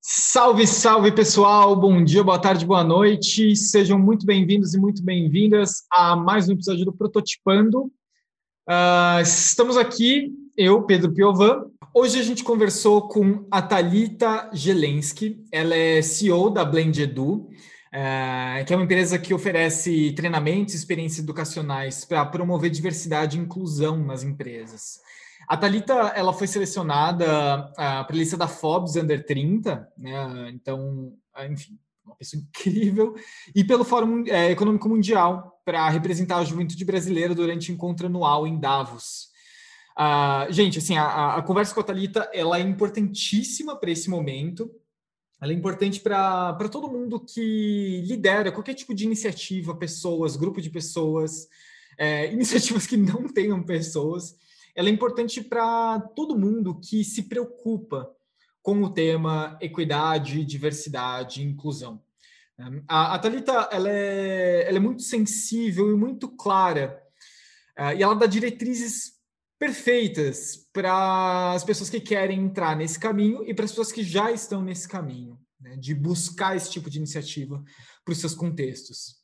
Salve, salve pessoal, bom dia, boa tarde, boa noite, sejam muito bem-vindos e muito bem-vindas a mais um episódio do Prototipando. Uh, estamos aqui, eu, Pedro Piovan. Hoje a gente conversou com a Talita Gelensky, ela é CEO da Blend Edu, uh, que é uma empresa que oferece treinamentos e experiências educacionais para promover diversidade e inclusão nas empresas. A Thalita, ela foi selecionada uh, para a lista da Forbes Under 30, né? Então, uh, enfim, uma pessoa incrível. E pelo Fórum é, Econômico Mundial, para representar a juventude brasileira durante o encontro anual em Davos. Uh, gente, assim, a, a, conversa com a Thalita, ela é importantíssima para esse momento. Ela é importante para todo mundo que lidera qualquer tipo de iniciativa, pessoas, grupo de pessoas, é, iniciativas que não tenham pessoas ela é importante para todo mundo que se preocupa com o tema equidade, diversidade inclusão. A, a Thalita ela é, ela é muito sensível e muito clara, uh, e ela dá diretrizes perfeitas para as pessoas que querem entrar nesse caminho e para as pessoas que já estão nesse caminho, né, de buscar esse tipo de iniciativa para os seus contextos.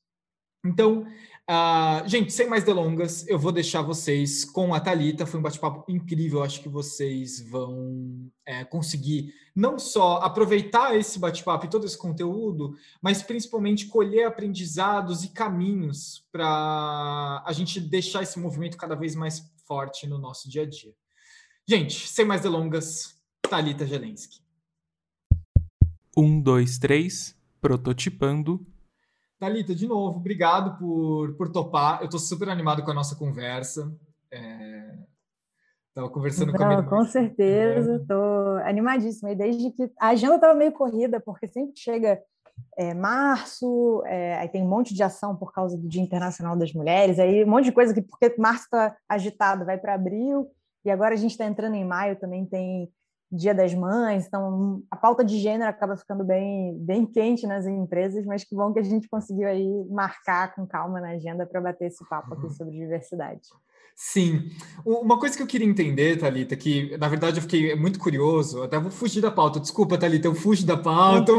Então, Uh, gente, sem mais delongas, eu vou deixar vocês com a Talita. Foi um bate-papo incrível. Acho que vocês vão é, conseguir não só aproveitar esse bate-papo e todo esse conteúdo, mas principalmente colher aprendizados e caminhos para a gente deixar esse movimento cada vez mais forte no nosso dia a dia. Gente, sem mais delongas, Talita Gelensky. Um, dois, três, prototipando Thalita, de novo, obrigado por, por topar. Eu estou super animado com a nossa conversa. Estava é... conversando Não, com a minha... Com certeza, estou é. animadíssima. E desde que a agenda estava meio corrida, porque sempre chega é, março, é, aí tem um monte de ação por causa do Dia Internacional das Mulheres, aí um monte de coisa que, porque março está agitado, vai para abril, e agora a gente está entrando em maio, também tem Dia das Mães, então a pauta de gênero acaba ficando bem, bem quente nas empresas, mas que bom que a gente conseguiu aí marcar com calma na agenda para bater esse papo aqui uhum. sobre diversidade. Sim. Uma coisa que eu queria entender, Thalita, que na verdade eu fiquei muito curioso, até vou fugir da pauta. Desculpa, Thalita, eu fujo da pauta.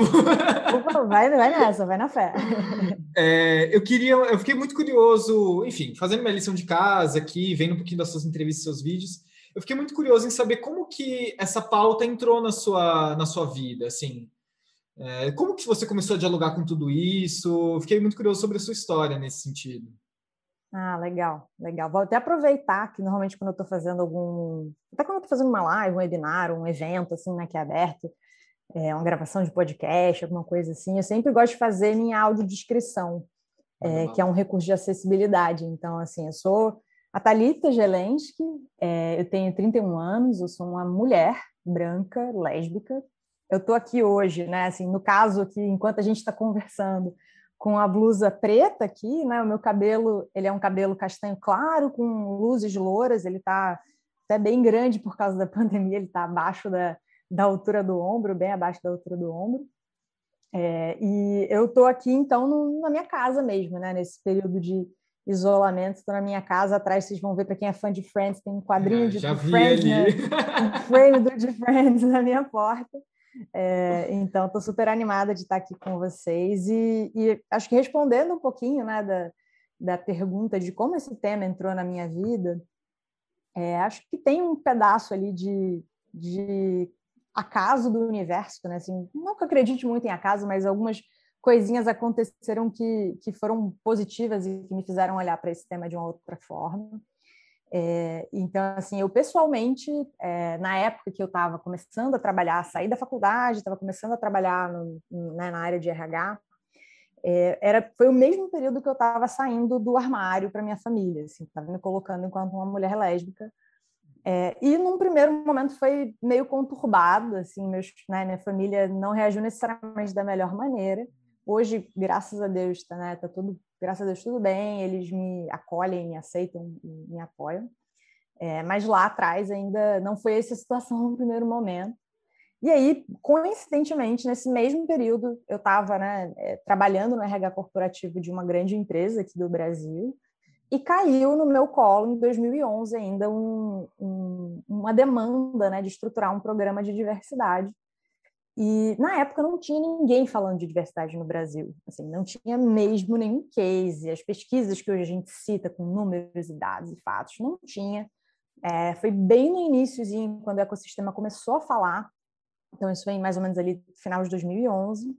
vai, vai nessa, vai na fé. É, eu queria, eu fiquei muito curioso, enfim, fazendo minha lição de casa aqui, vendo um pouquinho das suas entrevistas, seus vídeos. Eu fiquei muito curioso em saber como que essa pauta entrou na sua, na sua vida, assim. É, como que você começou a dialogar com tudo isso? Fiquei muito curioso sobre a sua história nesse sentido. Ah, legal, legal. Vou até aproveitar que normalmente quando eu estou fazendo algum. Até quando eu estou fazendo uma live, um webinar, um evento, assim, né, que é aberto, é, uma gravação de podcast, alguma coisa assim, eu sempre gosto de fazer minha audiodescrição, é, que é um recurso de acessibilidade. Então, assim, eu sou a Thalita Gelensky, é, eu tenho 31 anos, eu sou uma mulher branca, lésbica. Eu estou aqui hoje, né? Assim, no caso aqui, enquanto a gente está conversando, com a blusa preta aqui, né? O meu cabelo, ele é um cabelo castanho claro, com luzes louras, ele está até bem grande por causa da pandemia, ele está abaixo da, da altura do ombro, bem abaixo da altura do ombro. É, e eu estou aqui, então, no, na minha casa mesmo, né? Nesse período de isolamento. Estou na minha casa, atrás vocês vão ver, para quem é fã de Friends, tem um quadrinho é, de, de Friends, né? um frame do de Friends na minha porta. É, então, estou super animada de estar aqui com vocês e, e, acho que respondendo um pouquinho né, da, da pergunta de como esse tema entrou na minha vida, é, acho que tem um pedaço ali de, de acaso do universo, né? Assim, não que eu acredite muito em acaso, mas algumas coisinhas aconteceram que, que foram positivas e que me fizeram olhar para esse tema de uma outra forma. É, então, assim, eu pessoalmente, é, na época que eu estava começando a trabalhar, saí da faculdade, estava começando a trabalhar no, né, na área de RH, é, era, foi o mesmo período que eu estava saindo do armário para minha família, assim, estava me colocando enquanto uma mulher lésbica. É, e num primeiro momento foi meio conturbado, assim, meus, né, minha família não reagiu necessariamente da melhor maneira. Hoje, graças a Deus, tá, né, tá tudo, graças a Deus, tudo bem, eles me acolhem, me aceitam, me apoiam. É, mas lá atrás ainda não foi essa situação no primeiro momento. E aí, coincidentemente, nesse mesmo período, eu estava né, é, trabalhando no RH corporativo de uma grande empresa aqui do Brasil e caiu no meu colo, em 2011, ainda um, um, uma demanda né, de estruturar um programa de diversidade E na época não tinha ninguém falando de diversidade no Brasil, assim, não tinha mesmo nenhum case. As pesquisas que hoje a gente cita com números e dados e fatos, não tinha. É, foi bem no iníciozinho, quando o ecossistema começou a falar. Então, isso foi mais ou menos ali final de 2011.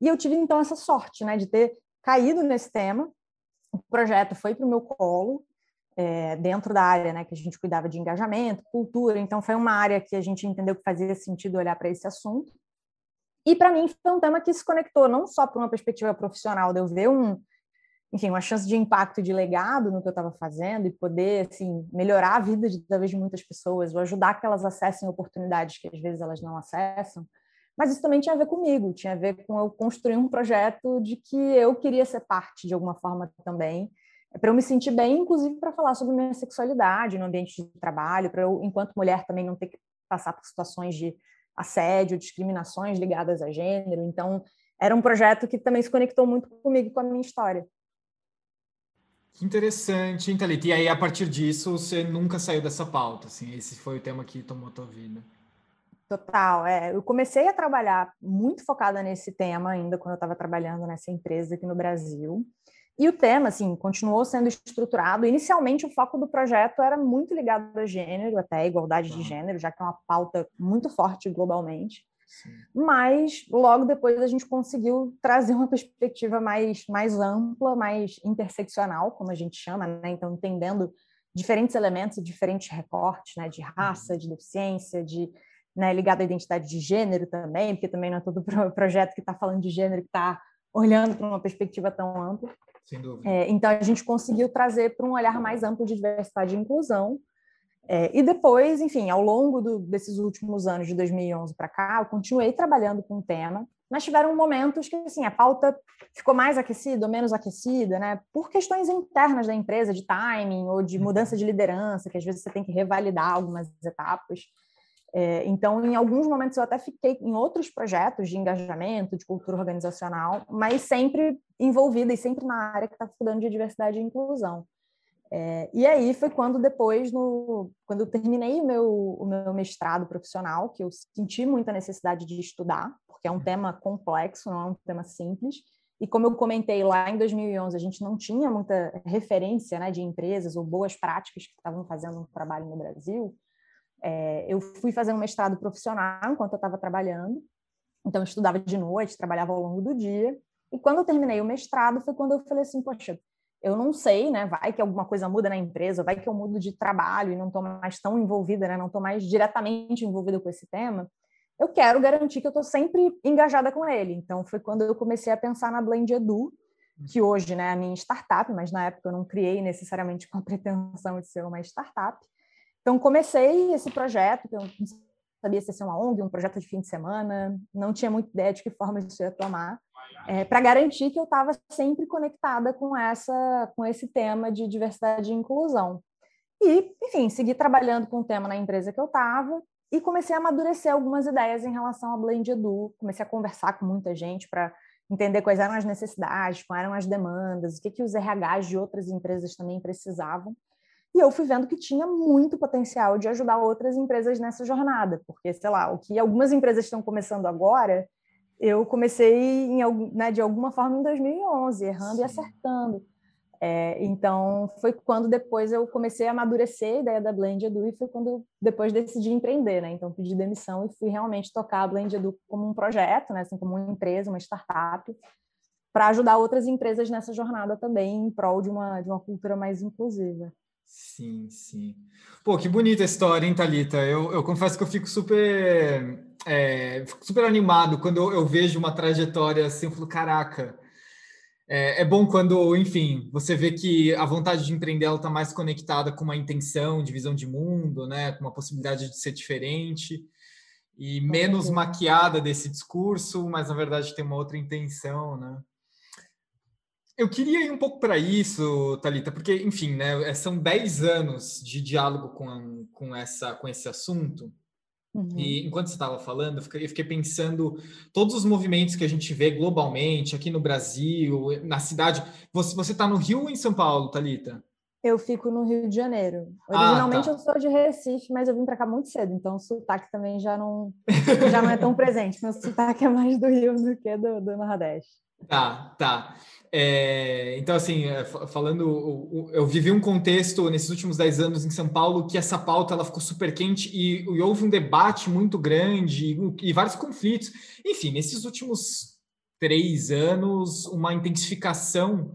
E eu tive, então, essa sorte, né, de ter caído nesse tema. O projeto foi para o meu colo, é, dentro da área né, que a gente cuidava de engajamento, cultura. Então, foi uma área que a gente entendeu que fazia sentido olhar para esse assunto. E para mim foi um tema que se conectou não só para uma perspectiva profissional, de eu ver um, enfim, uma chance de impacto de legado no que eu estava fazendo e poder assim melhorar a vida de talvez de muitas pessoas, ou ajudar que elas acessem oportunidades que às vezes elas não acessam. Mas isso também tinha a ver comigo, tinha a ver com eu construir um projeto de que eu queria ser parte de alguma forma também, para eu me sentir bem, inclusive para falar sobre minha sexualidade no ambiente de trabalho, para eu, enquanto mulher, também não ter que passar por situações de assédio, discriminações ligadas a gênero. Então, era um projeto que também se conectou muito comigo, com a minha história. Que interessante, hein, Thalita? E aí, a partir disso, você nunca saiu dessa pauta, assim, esse foi o tema que tomou a tua vida. Total, é. Eu comecei a trabalhar muito focada nesse tema ainda quando eu estava trabalhando nessa empresa aqui no Brasil. E o tema, assim, continuou sendo estruturado. Inicialmente, o foco do projeto era muito ligado a gênero, até a igualdade de gênero, já que é uma pauta muito forte globalmente. Sim. Mas, logo depois, a gente conseguiu trazer uma perspectiva mais, mais ampla, mais interseccional, como a gente chama, né? Então, entendendo diferentes elementos, diferentes recortes, né? De raça, uhum. de deficiência, de né, ligado à identidade de gênero também, porque também não é todo projeto que está falando de gênero que está olhando para uma perspectiva tão ampla. Sem dúvida. É, então, a gente conseguiu trazer para um olhar mais amplo de diversidade e inclusão. É, e depois, enfim, ao longo do, desses últimos anos, de 2011 para cá, eu continuei trabalhando com o tema, mas tiveram momentos que assim, a pauta ficou mais aquecida ou menos aquecida, né? por questões internas da empresa, de timing ou de mudança de liderança, que às vezes você tem que revalidar algumas etapas. É, então, em alguns momentos, eu até fiquei em outros projetos de engajamento, de cultura organizacional, mas sempre envolvida e sempre na área que está estudando de diversidade e inclusão. É, e aí foi quando depois, no, quando eu terminei o meu, o meu mestrado profissional, que eu senti muita necessidade de estudar, porque é um tema complexo, não é um tema simples. E como eu comentei lá em 2011, a gente não tinha muita referência né, de empresas ou boas práticas que estavam fazendo um trabalho no Brasil. É, eu fui fazer um mestrado profissional enquanto eu estava trabalhando, então eu estudava de noite, trabalhava ao longo do dia, e quando eu terminei o mestrado foi quando eu falei assim, poxa, eu não sei, né, vai que alguma coisa muda na empresa, vai que eu mudo de trabalho e não estou mais tão envolvida, né, não estou mais diretamente envolvida com esse tema, eu quero garantir que eu estou sempre engajada com ele. Então foi quando eu comecei a pensar na Blend Edu, que hoje né, é a minha startup, mas na época eu não criei necessariamente com a pretensão de ser uma startup. Então, comecei esse projeto, que eu não sabia se ia ser uma ONG, um projeto de fim de semana, não tinha muita ideia de que forma isso ia tomar, é, para garantir que eu estava sempre conectada com, essa, com esse tema de diversidade e inclusão. E, enfim, segui trabalhando com o tema na empresa que eu estava e comecei a amadurecer algumas ideias em relação ao Blend Edu, comecei a conversar com muita gente para entender quais eram as necessidades, quais eram as demandas, o que, que os RHs de outras empresas também precisavam. E eu fui vendo que tinha muito potencial de ajudar outras empresas nessa jornada, porque, sei lá, o que algumas empresas estão começando agora, eu comecei em, né, de alguma forma em 2011, errando Sim. e acertando. É, então, foi quando depois eu comecei a amadurecer a ideia da Blend Edu e foi quando eu depois decidi empreender, né? Então, pedi demissão e fui realmente tocar a Blend Edu como um projeto, né? Assim, como uma empresa, uma startup, para ajudar outras empresas nessa jornada também em prol de uma, de uma cultura mais inclusiva. Sim, sim. Pô, que bonita a história, hein, Thalita? Eu, eu confesso que eu fico super, é, fico super animado quando eu, eu, vejo uma trajetória assim, eu falo, caraca, é, é, bom quando, enfim, você vê que a vontade de empreender ela está mais conectada com uma intenção de visão de mundo, né, com uma possibilidade de ser diferente e menos maquiada desse discurso, mas na verdade tem uma outra intenção, né? Eu queria ir um pouco para isso, Talita, porque, enfim, né, é, são 10 anos de diálogo com, com, essa, com esse assunto. Uhum. E enquanto você estava falando, eu fiquei, eu fiquei, pensando todos os movimentos que a gente vê globalmente, aqui no Brasil, na cidade. Você está no Rio ou em São Paulo, Talita? Eu fico no Rio de Janeiro. Originalmente ah, tá. eu sou de Recife, mas eu vim para cá muito cedo, então o sotaque também já não, já não é tão presente. Meu sotaque é mais do Rio do que do, do Nordeste. Tá, tá. É, então, assim, é, falando, eu vivi um contexto nesses últimos dez anos em São Paulo que essa pauta ela ficou super quente e, e houve um debate muito grande e, e vários conflitos. Enfim, nesses últimos três anos, uma intensificação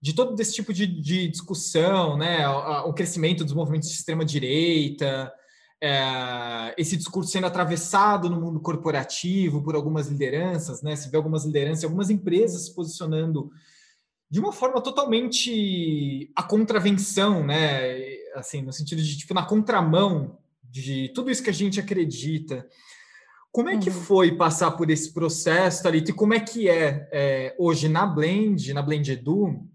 de todo esse tipo de, de discussão, né? O, o, crescimento dos movimentos de extrema-direita, é, esse discurso sendo atravessado no mundo corporativo por algumas lideranças, né? Se vê algumas lideranças, algumas empresas se posicionando de uma forma totalmente a contravenção, né? Assim, no sentido de tipo na contramão de tudo isso que a gente acredita. Como é que uhum. foi passar por esse processo, Thalita, e como é que é, é hoje na Blend, na Blend Edu,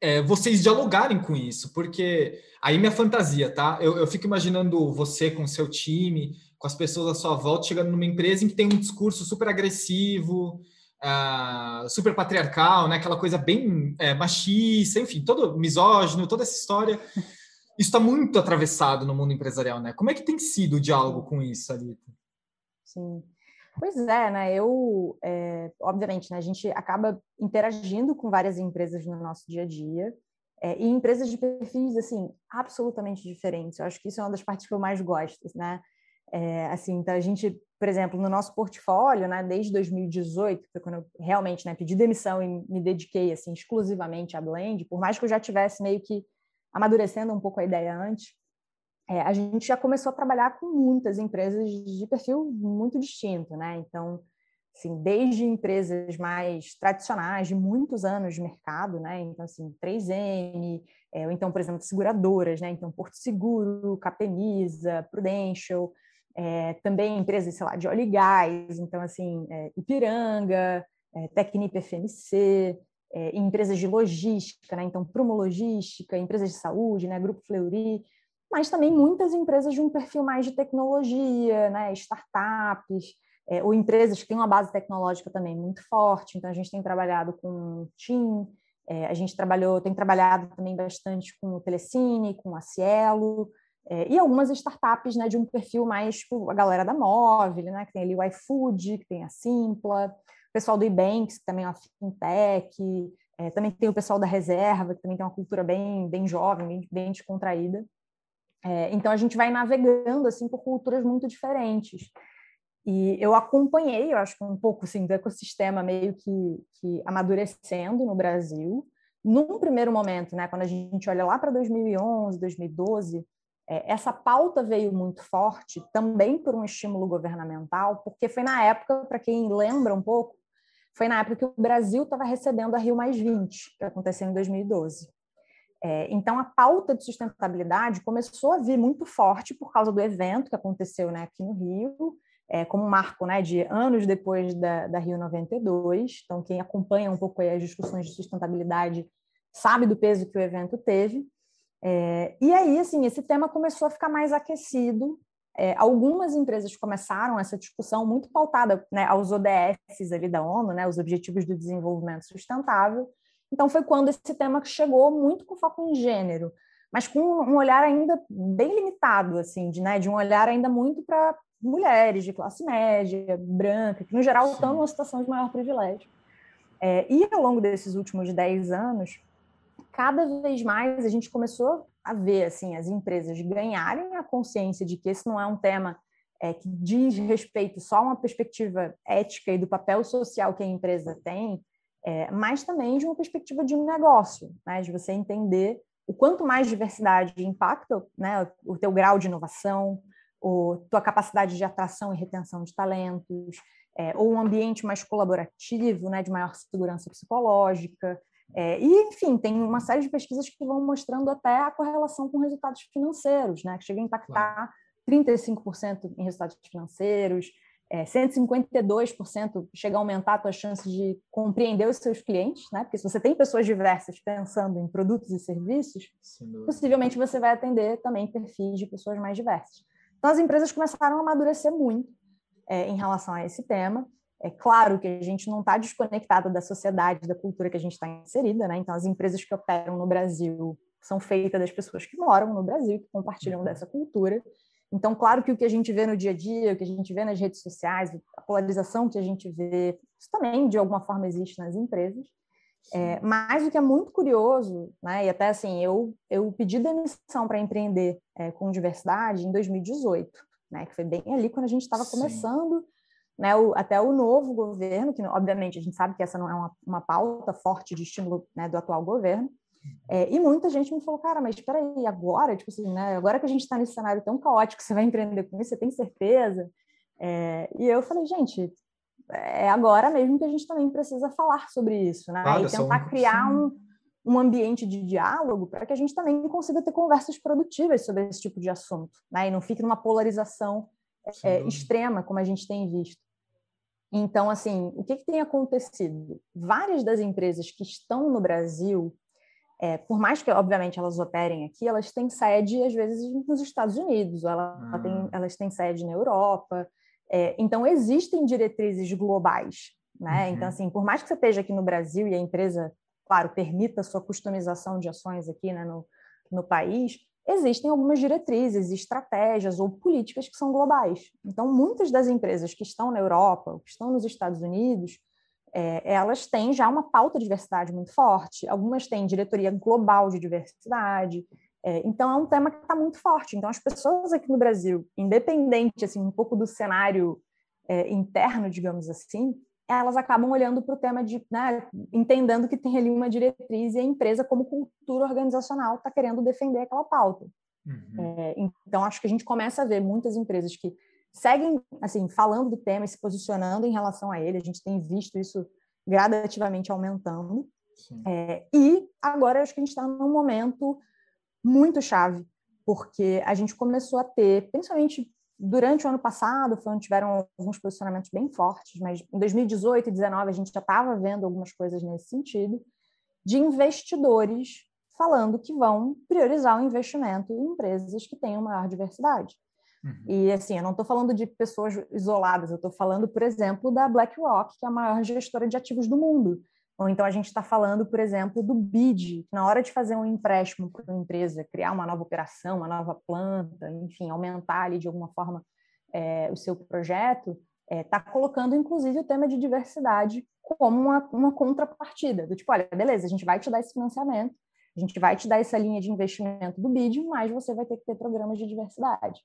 é, vocês dialogarem com isso, porque aí minha fantasia, tá? Eu, eu fico imaginando você com seu time, com as pessoas à sua volta, chegando numa empresa em que tem um discurso super agressivo, uh, super patriarcal, né? Aquela coisa bem é, machista, enfim, todo misógino, toda essa história. Isso está muito atravessado no mundo empresarial, né? Como é que tem sido o diálogo com isso, Alita? Sim. Pois é, né? Eu, é, obviamente, né, a gente acaba interagindo com várias empresas no nosso dia a dia, é, e empresas de perfis, assim, absolutamente diferentes. Eu acho que isso é uma das partes que eu mais gosto, né? É, assim, então a gente, por exemplo, no nosso portfólio, né, desde 2018, foi quando eu realmente né, pedi demissão e me dediquei, assim, exclusivamente à Blend, por mais que eu já tivesse meio que amadurecendo um pouco a ideia antes, é, a gente já começou a trabalhar com muitas empresas de perfil muito distinto, né? Então, assim, desde empresas mais tradicionais, de muitos anos de mercado, né? Então, assim, 3M, é, ou então, por exemplo, seguradoras, né? Então, Porto Seguro, Capemisa, Prudential, é, também empresas, sei lá, de óleo e gás, então, assim, é, Ipiranga, é, Tecnip FMC, é, empresas de logística, né? Então, Prumo Logística, empresas de saúde, né? Grupo Fleury, mas também muitas empresas de um perfil mais de tecnologia, né, startups, é, ou empresas que têm uma base tecnológica também muito forte. Então, a gente tem trabalhado com TIM, é, a gente trabalhou, tem trabalhado também bastante com o Telecine, com a Cielo, é, e algumas startups né, de um perfil mais, tipo, a galera da Móvel, né, que tem ali o iFood, que tem a Simpla, o pessoal do Ebanks, que também é uma fintech, é, também tem o pessoal da Reserva, que também tem uma cultura bem, bem jovem, bem, bem descontraída. É, então a gente vai navegando assim por culturas muito diferentes. E eu acompanhei, eu acho que um pouco assim do ecossistema meio que, que amadurecendo no Brasil. Num primeiro momento, né, quando a gente olha lá para 2011, 2012, é, essa pauta veio muito forte também por um estímulo governamental, porque foi na época, para quem lembra um pouco, foi na época que o Brasil estava recebendo a Rio Mais 20, que aconteceu em 2012. É, então, a pauta de sustentabilidade começou a vir muito forte por causa do evento que aconteceu né, aqui no Rio, é, como marco né, de anos depois da, da, Rio 92. Então, quem acompanha um pouco as discussões de sustentabilidade sabe do peso que o evento teve. É, e aí, assim, esse tema começou a ficar mais aquecido. É, algumas empresas começaram essa discussão muito pautada né, aos ODS ali da ONU, né, os Objetivos do Desenvolvimento Sustentável, então foi quando esse tema chegou muito com foco em gênero, mas com um olhar ainda bem limitado, assim, de, né, de um olhar ainda muito para mulheres de classe média, branca, que no geral estão numa situação de maior privilégio. É, e ao longo desses últimos 10 anos, cada vez mais a gente começou a ver assim as empresas ganharem a consciência de que esse não é um tema é, que diz respeito só a uma perspectiva ética e do papel social que a empresa tem, é, mas também de uma perspectiva de um negócio, né, de você entender o quanto mais diversidade impacta né, o teu grau de inovação, a tua capacidade de atração e retenção de talentos, é, ou um ambiente mais colaborativo, né, de maior segurança psicológica. É, e, enfim, tem uma série de pesquisas que vão mostrando até a correlação com resultados financeiros, né, que chega a impactar 35% em resultados financeiros, é, 152% chega a aumentar a tua chance de compreender os seus clientes, né? Porque se você tem pessoas diversas pensando em produtos e serviços, possivelmente você vai atender também perfis de pessoas mais diversas. Então, as empresas começaram a amadurecer muito é, em relação a esse tema. É claro que a gente não está desconectado da sociedade, da cultura que a gente está inserida, né? Então, as empresas que operam no Brasil são feitas das pessoas que moram no Brasil, que compartilham dessa cultura. Então, claro que o que a gente vê no dia a dia, o que a gente vê nas redes sociais, a polarização que a gente vê, isso também, de alguma forma, existe nas empresas. É, mas o que é muito curioso, né, e até assim, eu, eu pedi demissão para empreender é, com diversidade em 2018, né, que foi bem ali quando a gente estava começando, né, o, até o novo governo, que obviamente a gente sabe que essa não é uma, uma pauta forte de estímulo né, do atual governo, é, e muita gente me falou, cara, mas espera aí, agora, tipo assim, né, agora que a gente está nesse cenário tão caótico, você vai empreender com isso, você tem certeza? É, e eu falei, gente, é agora mesmo que a gente também precisa falar sobre isso, né? Claro, e tentar criar um, um ambiente de diálogo para que a gente também consiga ter conversas produtivas sobre esse tipo de assunto, né? E não fique numa polarização é, extrema, como a gente tem visto. Então, assim, o que, que tem acontecido? Várias das empresas que estão no Brasil é, por mais que, obviamente, elas operem aqui, elas têm sede, às vezes, nos Estados Unidos, ela, ela tem, ah. elas têm sede na Europa. É, então, existem diretrizes globais. Né? Uhum. Então, assim, por mais que você esteja aqui no Brasil e a empresa, claro, permita a sua customização de ações aqui né, no, no país, existem algumas diretrizes, estratégias ou políticas que são globais. Então, muitas das empresas que estão na Europa, que estão nos Estados Unidos, é, elas têm já uma pauta de diversidade muito forte, algumas têm diretoria global de diversidade, é, então é um tema que está muito forte. Então as pessoas aqui no Brasil, independente assim um pouco do cenário é, interno, digamos assim, elas acabam olhando para o tema de, né, entendendo que tem ali uma diretriz e a empresa como cultura organizacional está querendo defender aquela pauta. Uhum. É, então acho que a gente começa a ver muitas empresas que seguem assim falando do tema e se posicionando em relação a ele. A gente tem visto isso gradativamente aumentando. É, e agora acho que a gente está num momento muito chave, porque a gente começou a ter, principalmente durante o ano passado, foi onde tiveram alguns posicionamentos bem fortes, mas em 2018 e 2019 a gente já estava vendo algumas coisas nesse sentido, de investidores falando que vão priorizar o investimento em empresas que tenham maior diversidade. Uhum. E assim, eu não estou falando de pessoas isoladas, eu estou falando, por exemplo, da BlackRock, que é a maior gestora de ativos do mundo. Ou então a gente está falando, por exemplo, do BID, que na hora de fazer um empréstimo para uma empresa, criar uma nova operação, uma nova planta, enfim, aumentar ali de alguma forma é, o seu projeto, está é, tá colocando inclusive o tema de diversidade como uma, uma contrapartida. Do tipo, olha, beleza, a gente vai te dar esse financiamento, a gente vai te dar essa linha de investimento do BID, mas você vai ter que ter programas de diversidade.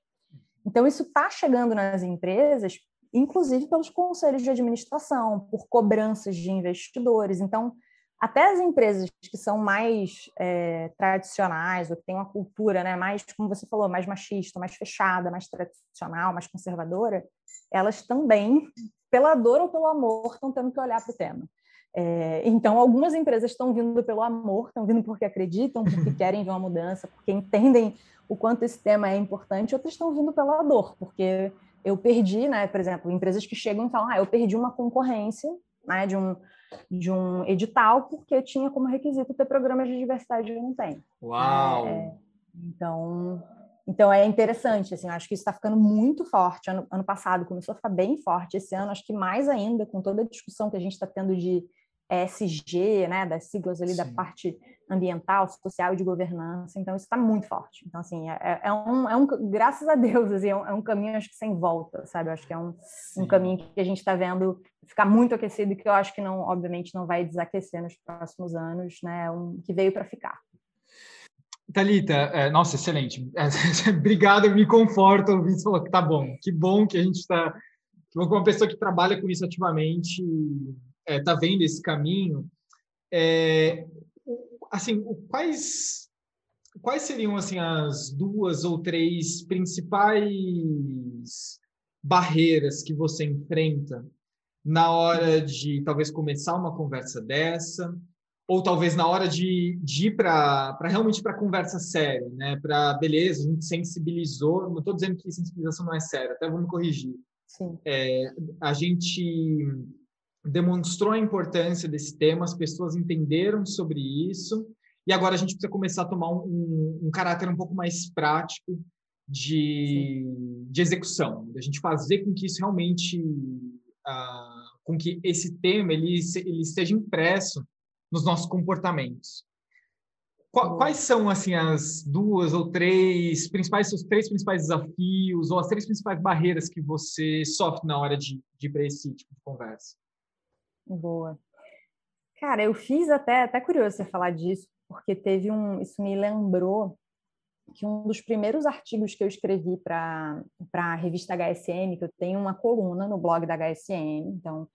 Então, isso está chegando nas empresas, inclusive pelos conselhos de administração, por cobranças de investidores. Então, até as empresas que são mais é, tradicionais, ou que têm uma cultura né, mais, como você falou, mais machista, mais fechada, mais tradicional, mais conservadora, elas também, pela dor ou pelo amor, estão tendo que olhar para o tema. É, então, algumas empresas estão vindo pelo amor, estão vindo porque acreditam, porque querem ver uma mudança, porque entendem o quanto esse tema é importante, outras estão vindo pela dor, porque eu perdi, né, por exemplo, empresas que chegam e falam, ah, eu perdi uma concorrência, né, de um, de um edital, porque tinha como requisito ter programas de diversidade e não tenho. Uau! É, então, então é interessante, assim, acho que isso está ficando muito forte. Ano, ano passado começou a ficar bem forte, esse ano acho que mais ainda, com toda a discussão que a gente está tendo de ESG, né, das siglas ali Sim. da parte ambiental, social e de governança, então isso está muito forte. Então, assim, é, é, um, é um, graças a Deus, assim, é um, é um caminho, acho que sem volta, sabe? Eu acho que é um, um caminho que a gente está vendo ficar muito aquecido e que eu acho que, não, obviamente, não vai desaquecer nos próximos anos, né? Um, que veio para ficar. Thalita, é, nossa, excelente. É, obrigado, me conforta ouvir você falou que tá bom. Que bom que a gente está... Uma pessoa que trabalha com isso ativamente está é, tá vendo esse caminho. É, assim, quais quais seriam assim as duas ou três principais barreiras que você enfrenta na hora de talvez começar uma conversa dessa ou talvez na hora de, de ir para realmente para conversa séria, né? Para beleza, a gente sensibilizou. Não estou dizendo que sensibilização não é séria, até vou me corrigir. Sim. É, a gente demonstrou a importância desse tema, as pessoas entenderam sobre isso, e agora a gente precisa começar a tomar um, um, um caráter um pouco mais prático de, de execução, a gente fazer com que isso realmente, uh, com que esse tema ele, ele esteja impresso nos nossos comportamentos. quais são assim as duas ou três principais os três principais desafios ou as três principais barreiras que você sofre na hora de, de ir para esse tipo de conversa? Boa. Cara, eu fiz até até curioso você falar disso, porque teve um isso me lembrou que um dos primeiros artigos que eu escrevi para a revista HSM, que eu tenho uma coluna no blog da HSM, então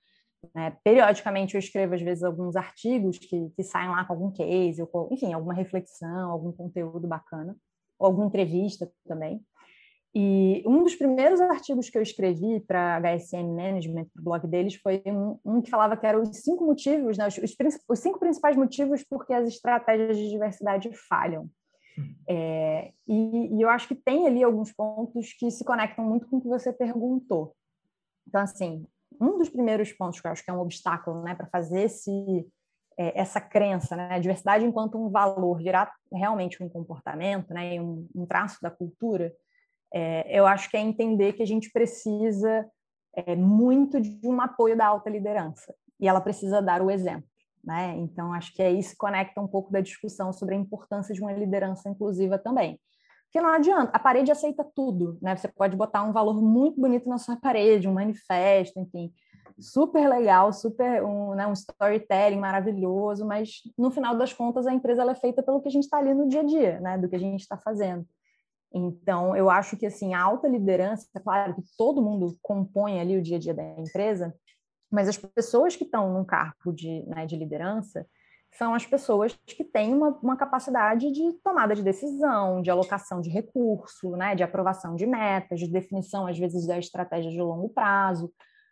né? Periodicamente eu escrevo, às vezes, alguns artigos que, que saem lá com algum case, ou, enfim, alguma reflexão, algum conteúdo bacana, ou alguma entrevista também. E um dos primeiros artigos que eu escrevi para HSM Management, para o blog deles, foi um, um, que falava que eram os cinco motivos, né, os, os, cinco principais motivos porque as estratégias de diversidade falham. Hum. É, e, e, eu acho que tem ali alguns pontos que se conectam muito com o que você perguntou. Então, assim, um dos primeiros pontos que eu acho que é um obstáculo né, para fazer esse, é, essa crença, né, a diversidade enquanto um valor virar realmente um comportamento, né, um, um traço da cultura, é, eu acho que é entender que a gente precisa é, muito de um apoio da alta liderança e ela precisa dar o exemplo. Né? Então, acho que aí se conecta um pouco da discussão sobre a importância de uma liderança inclusiva também. Porque não adianta, a parede aceita tudo, né? Você pode botar um valor muito bonito na sua parede, um manifesto, enfim, super legal, super um, né, um storytelling maravilhoso, mas no final das contas a empresa é feita pelo que a gente está ali no dia a dia, né? Do que a gente está fazendo. Então, eu acho que assim, a alta liderança, claro que todo mundo compõe ali o dia a dia da empresa, mas as pessoas que estão num cargo de, né, de liderança, são as pessoas que têm uma, uma, capacidade de tomada de decisão, de alocação de recurso, né, de aprovação de metas, de definição, às vezes, da estratégia de longo prazo.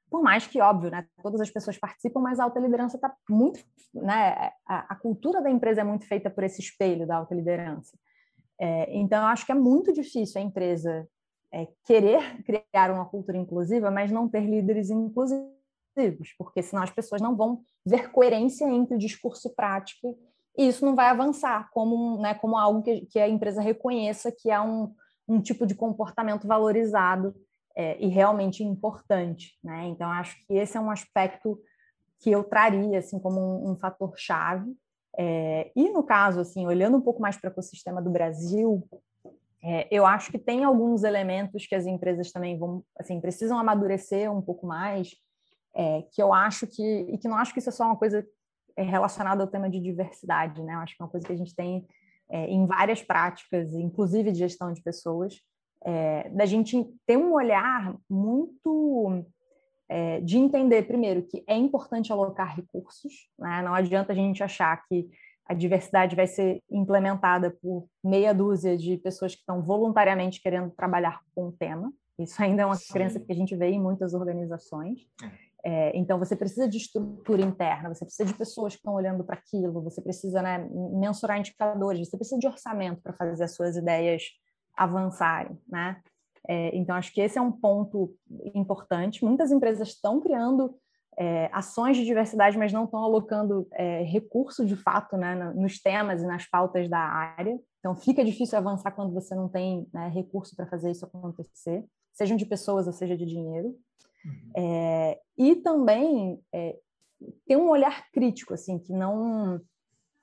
Por mais que, óbvio, né, todas as pessoas participam, mas a alta liderança está muito. Né, a, a, cultura da empresa é muito feita por esse espelho da alta liderança. É, então, eu acho que é muito difícil a empresa é, querer criar uma cultura inclusiva, mas não ter líderes inclusivos porque senão as pessoas não vão ver coerência entre discurso e prática, e isso não vai avançar como, né, como algo que, que a empresa reconheça que é um, um tipo de comportamento valorizado é, e realmente importante. Né? Então, acho que esse é um aspecto que eu traria assim como um, um fator chave. É, e no caso, assim, olhando um pouco mais para o ecossistema do Brasil, é, eu acho que tem alguns elementos que as empresas também vão, assim, precisam amadurecer um pouco mais é, que eu acho que, e que não acho que isso é só uma coisa é, relacionada ao tema de diversidade, né? Eu acho que é uma coisa que a gente tem é, em várias práticas, inclusive de gestão de pessoas, é, da gente ter um olhar muito é, de entender, primeiro, que é importante alocar recursos, né? não adianta a gente achar que a diversidade vai ser implementada por meia dúzia de pessoas que estão voluntariamente querendo trabalhar com o tema. Isso ainda é uma Sim. crença que a gente vê em muitas organizações. É. É, então, você precisa de estrutura interna, você precisa de pessoas que estão olhando para aquilo, você precisa né, mensurar indicadores, você precisa de orçamento para fazer as suas ideias avançarem, né? É, então, acho que esse é um ponto importante. Muitas empresas estão criando é, ações de diversidade, mas não estão alocando é, recurso de fato né, nos temas e nas pautas da área. Então, fica difícil avançar quando você não tem né, recurso para fazer isso acontecer, sejam de pessoas ou seja de dinheiro. Uhum. É, e também é, ter um olhar crítico, assim, que não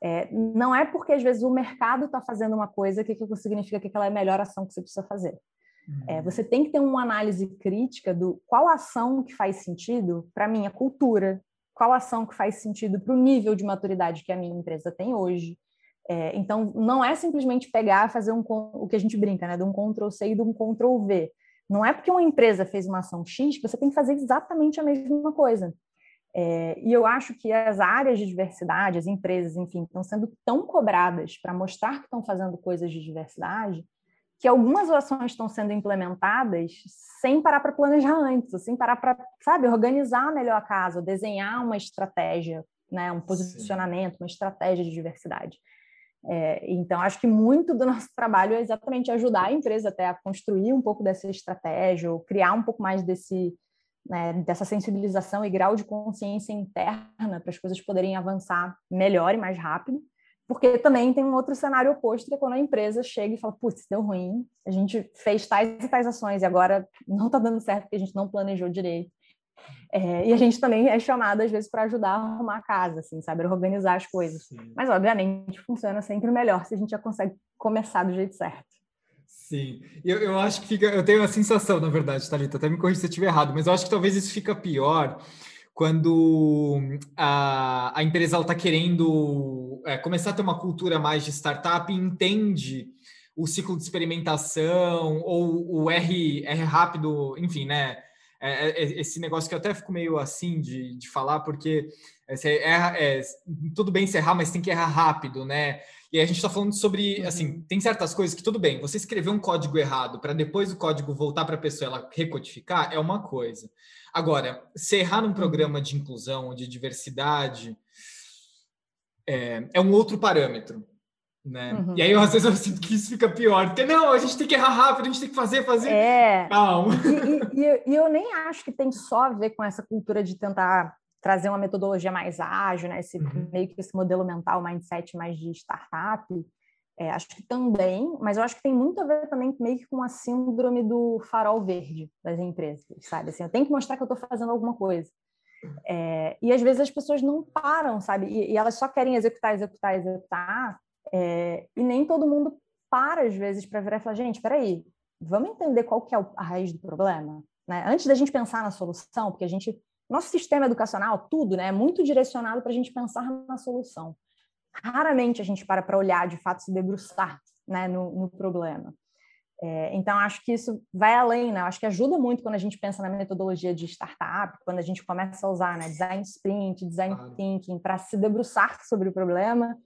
é, não é porque às vezes o mercado está fazendo uma coisa que aquilo significa que aquela é a melhor ação que você precisa fazer. É, uhum. você tem que ter uma análise crítica do qual ação que faz sentido para a minha cultura, qual ação que faz sentido para o nível de maturidade que a minha empresa tem hoje. É, então, não é simplesmente pegar fazer um, o que a gente brinca, né, de um Ctrl-C e de um Ctrl-V. Não é porque uma empresa fez uma ação X que você tem que fazer exatamente a mesma coisa. É, e eu acho que as áreas de diversidade, as empresas, enfim, estão sendo tão cobradas para mostrar que estão fazendo coisas de diversidade, que algumas ações estão sendo implementadas sem parar para planejar antes, sem parar para, sabe, organizar melhor a casa, desenhar uma estratégia, né, um posicionamento, Sim. uma estratégia de diversidade. É, então, acho que muito do nosso trabalho é exatamente ajudar a empresa até a construir um pouco dessa estratégia, ou criar um pouco mais desse, né, dessa sensibilização e grau de consciência interna para as coisas poderem avançar melhor e mais rápido. Porque também tem um outro cenário oposto, que é quando a empresa chega e fala, putz, deu ruim, a gente fez tais e tais ações e agora não está dando certo porque a gente não planejou direito. É, e a gente também é chamado, às vezes, para ajudar a arrumar a casa, assim, saber organizar as coisas. Sim. Mas, obviamente, funciona sempre melhor se a gente já consegue começar do jeito certo. Sim, eu, eu acho que fica. Eu tenho a sensação, na verdade, Thalita, até me corrija se eu estiver errado, mas eu acho que talvez isso fica pior quando a, a empresa está querendo é, começar a ter uma cultura mais de startup e entende o ciclo de experimentação ou o R, R rápido, enfim, né? É, é, é, esse negócio que eu até fico meio assim de, de falar, porque você erra, é, tudo bem se errar, mas tem que errar rápido, né? E a gente está falando sobre, uhum. assim, tem certas coisas que tudo bem, você escrever um código errado para depois o código voltar para a pessoa ela recodificar é uma coisa. Agora, se errar num uhum. programa de inclusão, de diversidade, é, é um outro parâmetro. Né? Uhum. E aí, às vezes, eu sinto que isso fica pior, porque não, a gente tem que errar rápido, a gente tem que fazer, fazer. É. Calma. E, e, e, eu nem acho que tem só a ver com essa cultura de tentar trazer uma metodologia mais ágil, né? Esse, uhum. meio que esse modelo mental, mindset mais de startup. É, acho que também, mas eu acho que tem muito a ver também meio que com a síndrome do farol verde das empresas, sabe? Assim, eu tenho que mostrar que eu estou fazendo alguma coisa. É, e às vezes as pessoas não param, sabe? E, e elas só querem executar, executar, executar, é, e nem todo mundo para, às vezes, para virar e falar: gente, peraí, vamos entender qual que é a raiz do problema? Né? Antes da gente pensar na solução, porque a gente. Nosso sistema educacional, tudo, né, é muito direcionado para a gente pensar na solução. Raramente a gente para para olhar, de fato, se debruçar né, no, no problema. É, então, acho que isso vai além, né? Acho que ajuda muito quando a gente pensa na metodologia de startup, quando a gente começa a usar né, design sprint, design thinking, para se debruçar sobre o problema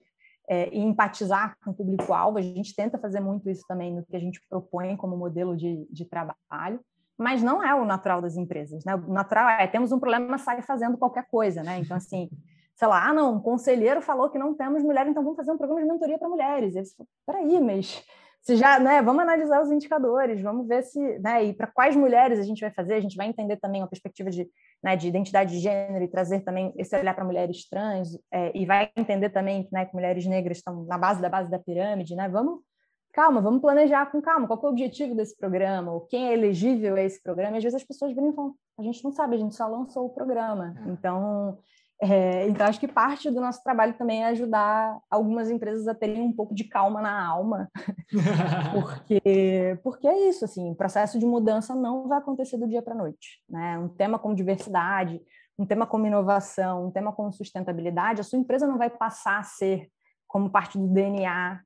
é, e empatizar com o público-alvo. A gente tenta fazer muito isso também no que a gente propõe como modelo de, de trabalho, mas não é o natural das empresas. Né? O natural é, temos um problema, sai fazendo qualquer coisa. Né? Então, assim, sei lá, ah, não, um conselheiro falou que não temos mulher, então vamos fazer um programa de mentoria para mulheres. E peraí, mas se já, né, vamos analisar os indicadores, vamos ver se, né, e para quais mulheres a gente vai fazer, a gente vai entender também a perspectiva de, né, de identidade de gênero e trazer também esse olhar para mulheres trans, é, e vai entender também, né, que mulheres negras estão na base da base da pirâmide, né, vamos, calma, vamos planejar com calma, qual é o objetivo desse programa, ou quem é elegível a esse programa, e às vezes as pessoas brincam, a gente não sabe, a gente só lançou o programa, é. então é, então, acho que parte do nosso trabalho também é ajudar algumas empresas a terem um pouco de calma na alma, porque, porque é isso, assim, o processo de mudança não vai acontecer do dia para a noite. Né? Um tema como diversidade, um tema como inovação, um tema como sustentabilidade, a sua empresa não vai passar a ser como parte do DNA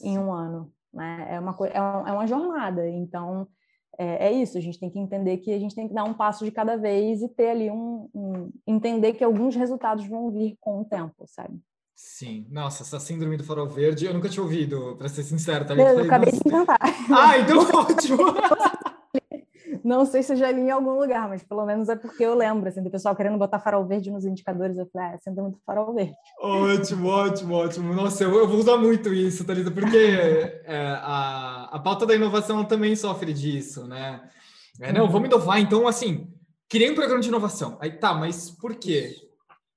em um ano. Né? É, uma, é, é uma jornada, então é, é, isso, a gente tem que entender que a gente tem que dar um passo de cada vez e ter ali um, um entender que alguns resultados vão vir com o tempo, sabe? Sim, nossa, essa síndrome do farol verde, eu nunca tinha ouvido, para ser sincero, tá? Eu, eu acabei nossa... de inventar. Ah, então ótimo! Não sei se eu já li em algum lugar, mas pelo menos é porque eu lembro, assim, do pessoal querendo botar farol verde nos indicadores. Eu falei, ah, senta muito farol verde. Ótimo, ótimo, ótimo. Nossa, eu, eu vou usar muito isso, Thalita, porque é, a, a pauta da inovação também sofre disso, né? É, não, vamos inovar, então, assim, criei um programa de inovação. Aí, tá, mas por quê?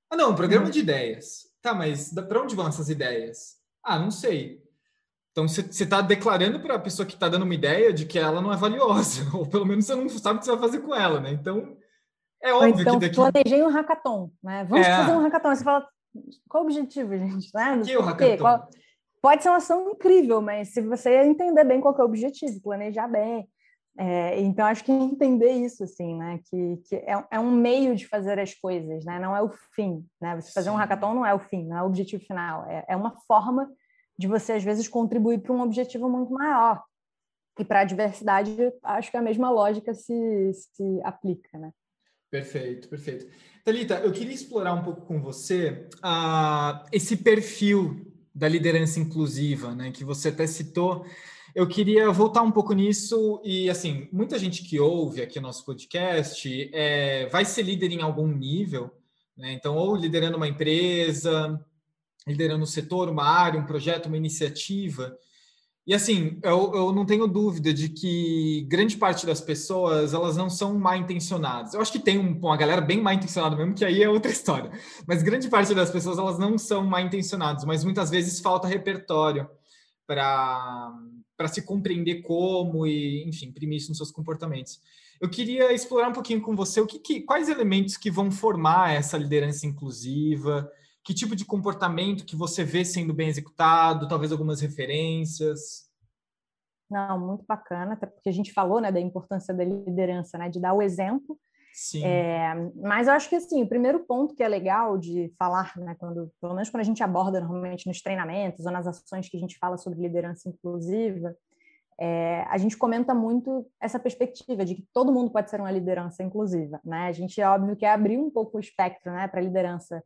Ah, não, um programa de ideias. Tá, mas para onde vão essas ideias? Ah, não sei. Então, você está declarando para a pessoa que está dando uma ideia de que ela não é valiosa, ou pelo menos você não sabe o que você vai fazer com ela, né? Então, é óbvio então, que daqui... planejei um hackathon, né? Vamos é... fazer um hackathon. Você fala, qual o objetivo, gente? Né? Que o hackathon? Qual... Pode ser uma ação incrível, mas se você entender bem qual é o objetivo, planejar bem. É, então, acho que entender isso, assim, né? Que, que é, é, um meio de fazer as coisas, né? Não é o fim, né? Você fazer um hackathon não é o fim, não é o objetivo final. É, é uma forma de você, às vezes, contribuir para um objetivo muito maior. E para a diversidade, acho que a mesma lógica se, se aplica, né? Perfeito, perfeito. Thalita, eu queria explorar um pouco com você uh, esse perfil da liderança inclusiva, né, que você até citou. Eu queria voltar um pouco nisso e, assim, muita gente que ouve aqui o nosso podcast é, vai ser líder em algum nível, né? Então, ou liderando uma empresa, liderando um setor, uma área, um projeto, uma iniciativa. E assim, eu, eu não tenho dúvida de que grande parte das pessoas elas não são mal intencionadas. Eu acho que tem um, uma galera bem mal intencionada mesmo, que aí é outra história. Mas grande parte das pessoas elas não são mal intencionadas, mas muitas vezes falta repertório para se compreender como e, enfim, imprimir isso nos seus comportamentos. Eu queria explorar um pouquinho com você o que, que, quais elementos que vão formar essa liderança inclusiva, que tipo de comportamento que você vê sendo bem executado, talvez algumas referências. Não, muito bacana, até porque a gente falou né, da importância da liderança, né, de dar o exemplo. Sim. É, mas eu acho que assim, o primeiro ponto que é legal de falar, né, quando, pelo menos quando a gente aborda normalmente nos treinamentos ou nas ações que a gente fala sobre liderança inclusiva, é, a gente comenta muito essa perspectiva de que todo mundo pode ser uma liderança inclusiva, né? A gente, é óbvio, quer abrir um pouco o espectro, né, para liderança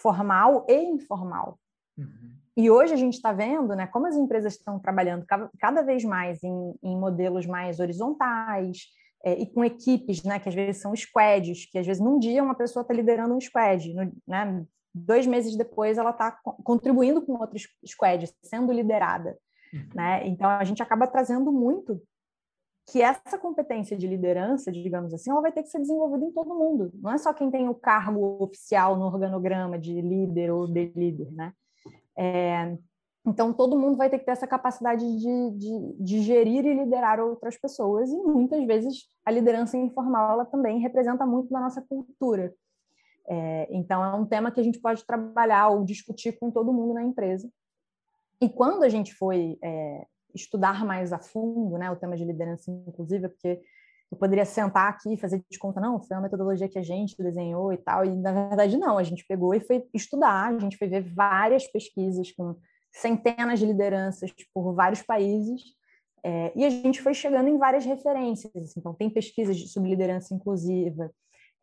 formal e informal. Uhum. E hoje a gente está vendo, né, como as empresas estão trabalhando cada, vez mais em, em, modelos mais horizontais é, e com equipes, né, que às vezes são squads, que às vezes num dia uma pessoa está liderando um squad, no, né, dois meses depois ela está contribuindo com outros squads, sendo liderada. Uhum. Né? Então, a gente acaba trazendo muito que essa competência de liderança, digamos assim, ela vai ter que ser desenvolvida em todo mundo. Não é só quem tem o cargo oficial no organograma de líder ou de líder, né? É, então, todo mundo vai ter que ter essa capacidade de, de, de, gerir e liderar outras pessoas, e muitas vezes a liderança informal ela também representa muito da nossa cultura. É, então, é um tema que a gente pode trabalhar ou discutir com todo mundo na empresa. E quando a gente foi é, estudar mais a fundo né, o tema de liderança inclusiva, porque eu poderia sentar aqui e fazer de conta, não, foi uma metodologia que a gente desenhou e tal, e na verdade não, a gente pegou e foi estudar, a gente foi ver várias pesquisas com centenas de lideranças por vários países, é, e a gente foi chegando em várias referências. Assim, então, tem pesquisas sobre liderança inclusiva,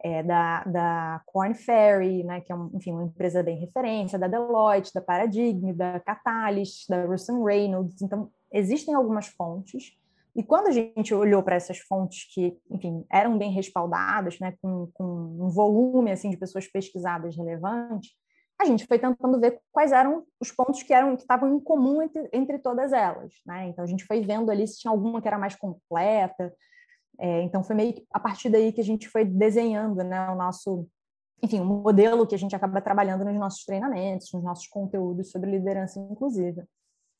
é, da, da Corn Ferry, né, que é um, enfim, uma empresa bem referência, da Deloitte, da Paradigm, da Catalyst, da Russell Reynolds. Então, existem algumas fontes. E quando a gente olhou para essas fontes que, enfim, eram bem respaldadas, né, com, com um volume assim de pessoas pesquisadas relevante, a gente foi tentando ver quais eram os pontos que eram que estavam em comum entre, entre todas elas, né? Então a gente foi vendo ali se tinha alguma que era mais completa, é, então, foi meio que a partir daí que a gente foi desenhando né, o nosso, enfim, o modelo que a gente acaba trabalhando nos nossos treinamentos, nos nossos conteúdos sobre liderança inclusiva.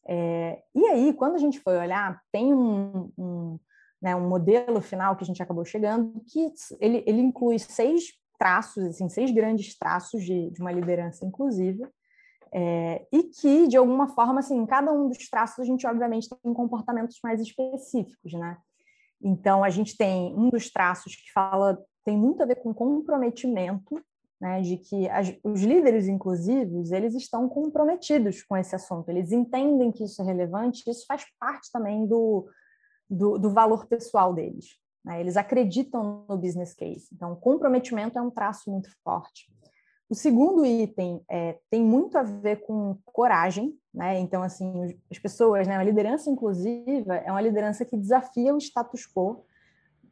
É, e aí, quando a gente foi olhar, tem um, um, né, um modelo final que a gente acabou chegando, que ele, ele inclui seis traços, assim, seis grandes traços de, de uma liderança inclusiva, é, e que, de alguma forma, assim, em cada um dos traços, a gente, obviamente, tem comportamentos mais específicos, né? Então, a gente tem um dos traços que fala, tem muito a ver com comprometimento, né, de que as, os líderes inclusivos, eles estão comprometidos com esse assunto, eles entendem que isso é relevante, isso faz parte também do, do, do valor pessoal deles. Né, eles acreditam no business case. Então, comprometimento é um traço muito forte. O segundo item é, tem muito a ver com coragem, né? Então, assim, as pessoas, né? A liderança inclusiva é uma liderança que desafia o status quo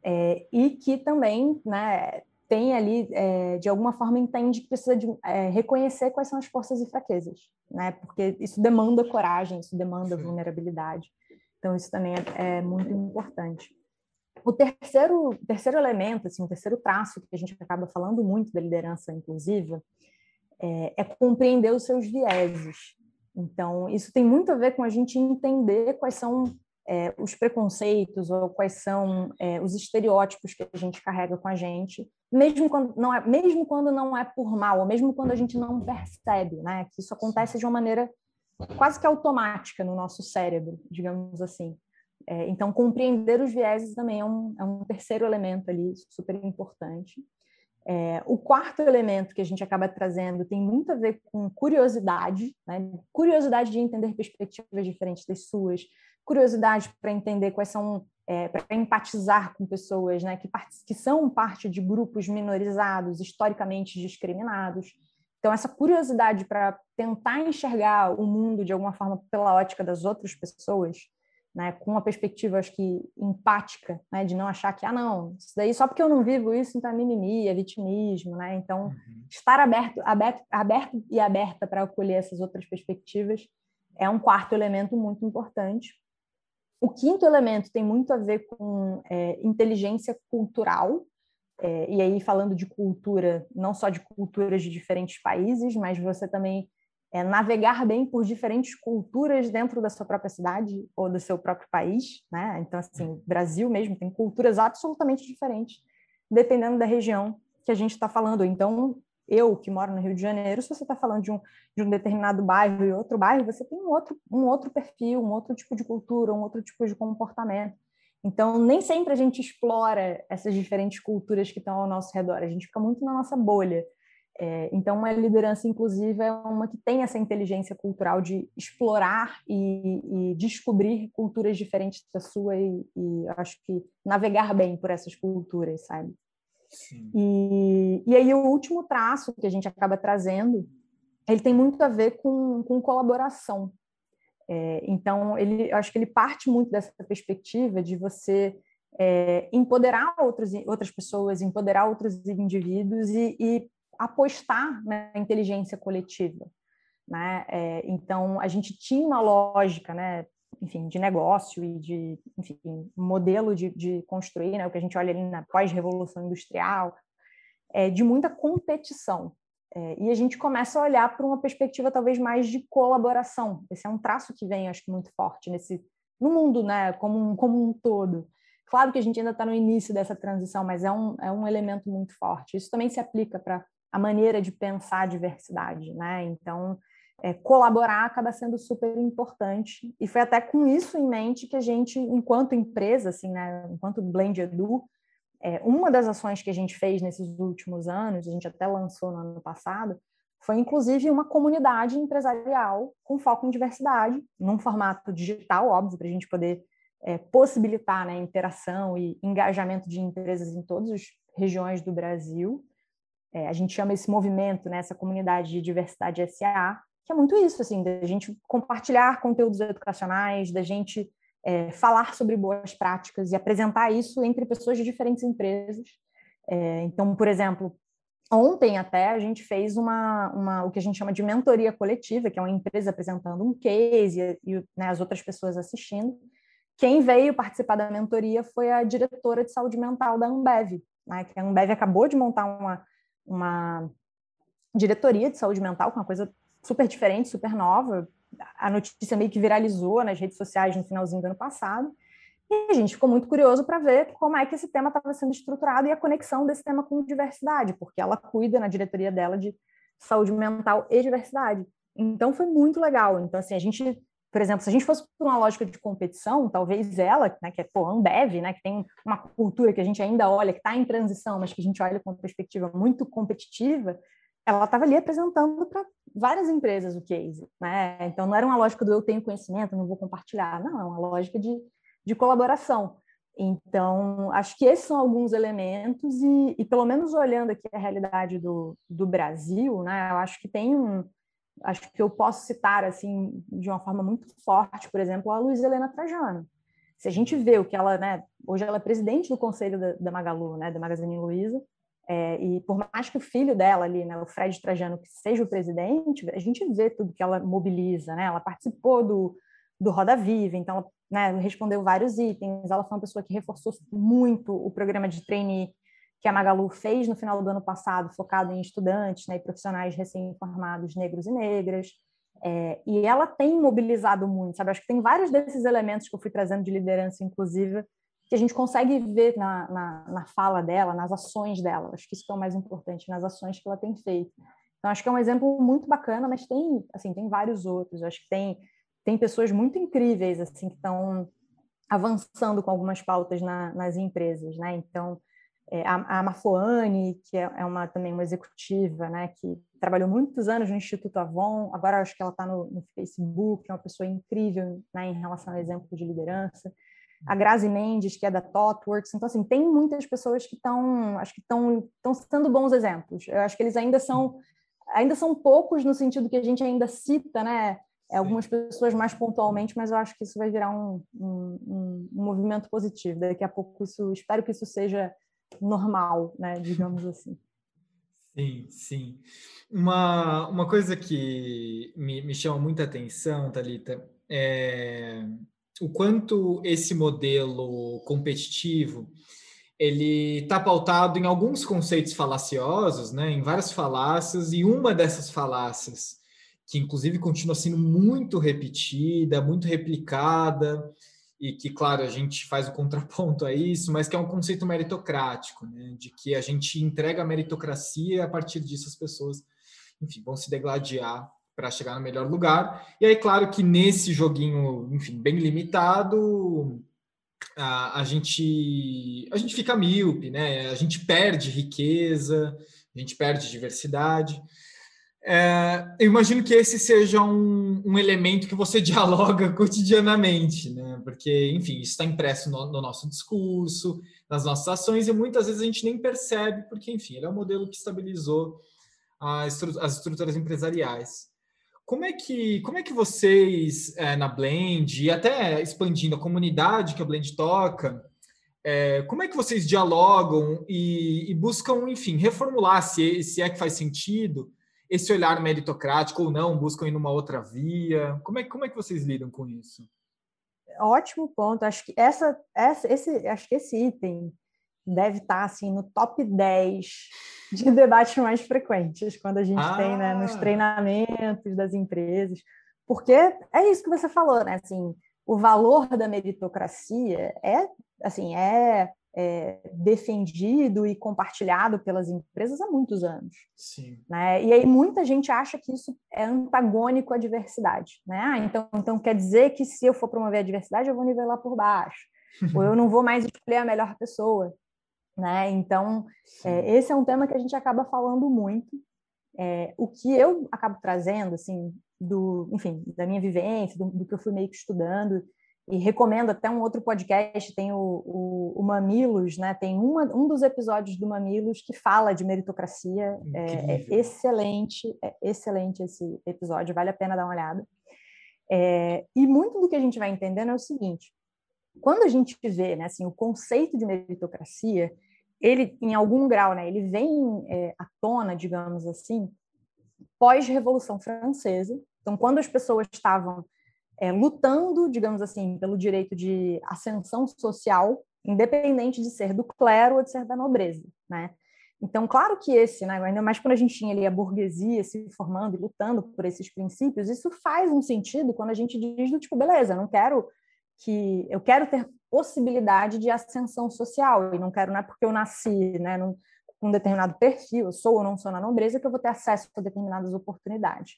é, e que também, né? Tem ali, é, de alguma forma, entende que precisa de, é, reconhecer quais são as forças e fraquezas, né? Porque isso demanda coragem, isso demanda vulnerabilidade. Então, isso também é, é muito importante. O terceiro, terceiro elemento, assim, o terceiro traço que a gente acaba falando muito da liderança inclusiva é, é compreender os seus vieses. Então, isso tem muito a ver com a gente entender quais são é, os preconceitos ou quais são é, os estereótipos que a gente carrega com a gente, mesmo quando não é, mesmo quando não é por mal, ou mesmo quando a gente não percebe, né? Que isso acontece de uma maneira quase que automática no nosso cérebro, digamos assim. É, então, compreender os vieses também é um, é um terceiro elemento ali super importante. É, o quarto elemento que a gente acaba trazendo tem muito a ver com curiosidade, né? curiosidade de entender perspectivas diferentes das suas, curiosidade para entender quais são, é, para empatizar com pessoas né? que, que são parte de grupos minorizados, historicamente discriminados. Então, essa curiosidade para tentar enxergar o mundo de alguma forma pela ótica das outras pessoas né, com uma perspectiva, acho que empática, né, de não achar que, ah, não, isso daí só porque eu não vivo isso, então é mimimi, é vitimismo, né? Então, uhum. estar aberto, aberto, aberto e aberta para acolher essas outras perspectivas é um quarto elemento muito importante. O quinto elemento tem muito a ver com é, inteligência cultural, é, e aí falando de cultura, não só de culturas de diferentes países, mas você também é, navegar bem por diferentes culturas dentro da sua própria cidade ou do seu próprio país, né? Então, assim, Brasil mesmo tem culturas absolutamente diferentes, dependendo da região que a gente está falando. Então, eu que moro no Rio de Janeiro, se você está falando de um, de um determinado bairro e outro bairro, você tem um outro, um outro perfil, um outro tipo de cultura, um outro tipo de comportamento. Então, nem sempre a gente explora essas diferentes culturas que estão ao nosso redor, a gente fica muito na nossa bolha. É, então, uma liderança inclusiva é uma que tem essa inteligência cultural de explorar e, e descobrir culturas diferentes da sua e, e, acho que navegar bem por essas culturas, sabe? E, e aí o último traço que a gente acaba trazendo, ele tem muito a ver com, com colaboração. É, então, ele, eu acho que ele parte muito dessa perspectiva de você é, empoderar outros, outras pessoas, empoderar outros indivíduos e, e apostar na inteligência coletiva. Né? É, então, a gente tinha uma lógica, né, enfim, de negócio e de enfim, modelo de, de construir, né, o que a gente olha ali na pós-revolução industrial, é, de muita competição. É, e a gente começa a olhar para uma perspectiva talvez mais de colaboração. Esse é um traço que vem, acho que, muito forte nesse, no mundo né, como, um, como um todo. Claro que a gente ainda está no início dessa transição, mas é um, é um elemento muito forte. Isso também se aplica para a maneira de pensar a diversidade, né? Então, é, colaborar acaba sendo super importante. E foi até com isso em mente que a gente, enquanto empresa, assim, né, enquanto Blend Edu, é, uma das ações que a gente fez nesses últimos anos, a gente até lançou no ano passado, foi inclusive uma comunidade empresarial com foco em diversidade, num formato digital, óbvio, para a gente poder é, possibilitar né, interação e engajamento de empresas em todas as regiões do Brasil. É, a gente chama esse movimento, né, essa comunidade de diversidade SA, que é muito isso, assim, da gente compartilhar conteúdos educacionais, da gente é, falar sobre boas práticas e apresentar isso entre pessoas de diferentes empresas. É, então, por exemplo, ontem até a gente fez uma, uma, o que a gente chama de mentoria coletiva, que é uma empresa apresentando um case e, e né, as outras pessoas assistindo. Quem veio participar da mentoria foi a diretora de saúde mental da Ambev, né, que a Ambev acabou de montar uma uma diretoria de saúde mental, com uma coisa super diferente, super nova. A notícia meio que viralizou nas redes sociais no finalzinho do ano passado. E a gente ficou muito curioso para ver como é que esse tema estava sendo estruturado e a conexão desse tema com diversidade, porque ela cuida na diretoria dela de saúde mental e diversidade. Então foi muito legal. Então assim, a gente por exemplo, se a gente fosse por uma lógica de competição, talvez ela, né, que é pô, Ambev, né, que tem uma cultura que a gente ainda olha, que está em transição, mas que a gente olha com uma perspectiva muito competitiva, ela estava ali apresentando para várias empresas o case. Né? Então, não era uma lógica do eu tenho conhecimento, não vou compartilhar. Não, é uma lógica de, de colaboração. Então, acho que esses são alguns elementos, e, e pelo menos olhando aqui a realidade do, do Brasil, né, eu acho que tem um, acho que eu posso citar assim de uma forma muito forte, por exemplo, a Luiz Helena Trajano. Se a gente vê o que ela, né, hoje ela é presidente do conselho da, da Magalu, né, da Magazine Luiza, é, e por mais que o filho dela ali, né, o Fred Trajano, que seja o presidente, a gente vê tudo que ela mobiliza, né? Ela participou do, do Roda Viva, então né, respondeu vários itens. Ela foi uma pessoa que reforçou muito o programa de trainee que a Magalu fez no final do ano passado, focado em estudantes né, e profissionais recém-formados negros e negras. É, e ela tem mobilizado muito, sabe? Acho que tem vários desses elementos que eu fui trazendo de liderança inclusiva que a gente consegue ver na, na, na, fala dela, nas ações dela. Acho que isso é o mais importante, nas ações que ela tem feito. Então, acho que é um exemplo muito bacana, mas tem, assim, tem vários outros. Acho que tem, tem pessoas muito incríveis, assim, que estão avançando com algumas pautas na, nas empresas, né? Então, é, a, a Mafoane, que é, é, uma também uma executiva, né, que trabalhou muitos anos no Instituto Avon, agora acho que ela está no, no, Facebook, é uma pessoa incrível né, em relação ao exemplo de liderança. A Grazi Mendes, que é da ThoughtWorks. Então, assim, tem muitas pessoas que estão, acho que estão, sendo bons exemplos. Eu acho que eles ainda são, ainda são poucos no sentido que a gente ainda cita, né, é, algumas pessoas mais pontualmente, mas eu acho que isso vai virar um, um, um movimento positivo. Daqui a pouco isso, espero que isso seja normal, né, digamos assim. Sim, sim. Uma, uma coisa que me, me chama muita atenção, Talita, é o quanto esse modelo competitivo ele está pautado em alguns conceitos falaciosos, né, em várias falácias, e uma dessas falácias que inclusive continua sendo muito repetida, muito replicada, e que, claro, a gente faz o contraponto a isso, mas que é um conceito meritocrático, né? de que a gente entrega a meritocracia e a partir disso as pessoas, enfim, vão se degladiar para chegar no melhor lugar. E aí, claro que nesse joguinho, enfim, bem limitado, a, a gente a gente fica míope, né? A gente perde riqueza, a gente perde diversidade. É, eu imagino que esse seja um, um, elemento que você dialoga cotidianamente, né? Porque, enfim, isso está impresso no, no, nosso discurso, nas nossas ações, e muitas vezes a gente nem percebe, porque, enfim, ele é o modelo que estabilizou as estruturas empresariais. Como é que, como é que vocês, é, na Blend, e até expandindo a comunidade que a Blend toca, é, como é que vocês dialogam e, e buscam, enfim, reformular, se, se é que faz sentido, esse olhar meritocrático ou não, buscam ir numa outra via? Como é, como é que vocês lidam com isso? Ótimo ponto. Acho que essa, essa, esse, acho que esse item deve estar assim no top 10 de debates mais frequentes quando a gente ah. tem né, nos ah! treinamentos das empresas. Porque é isso que você falou, né? Assim, o valor da meritocracia é assim, é é, defendido e compartilhado pelas empresas há muitos anos. Sim. Né? E aí muita gente acha que isso é antagônico à diversidade. Né? Ah, então, então quer dizer que se eu for promover a diversidade, eu vou nivelar por baixo. ou eu não vou mais escolher a melhor pessoa. Né? Então, é, esse é um tema que a gente acaba falando muito. É, o que eu acabo trazendo, assim, do, enfim, da minha vivência, do, do que eu fui meio que estudando, e recomendo até um outro podcast, tem o, o, o Mamilos, né? Tem uma, um dos episódios do Mamilos que fala de meritocracia. É, é, excelente, é excelente esse episódio, vale a pena dar uma olhada. É, e muito do que a gente vai entendendo é o seguinte: quando a gente vê, né, assim, o conceito de meritocracia, ele, em algum grau, né, ele vem é, à tona, digamos assim, pós-Revolução Francesa. Então, quando as pessoas estavam é, lutando, digamos assim, pelo direito de ascensão social, independente de ser do clero ou de ser da nobreza, né? Então, claro que esse, né, ainda mais quando a gente tinha ali a burguesia se formando e lutando por esses princípios, isso faz um sentido quando a gente diz do tipo, beleza, não quero que eu quero ter possibilidade de ascensão social e não quero não é porque eu nasci, né, num, um determinado perfil, sou ou não sou na nobreza que eu vou ter acesso a determinadas oportunidades.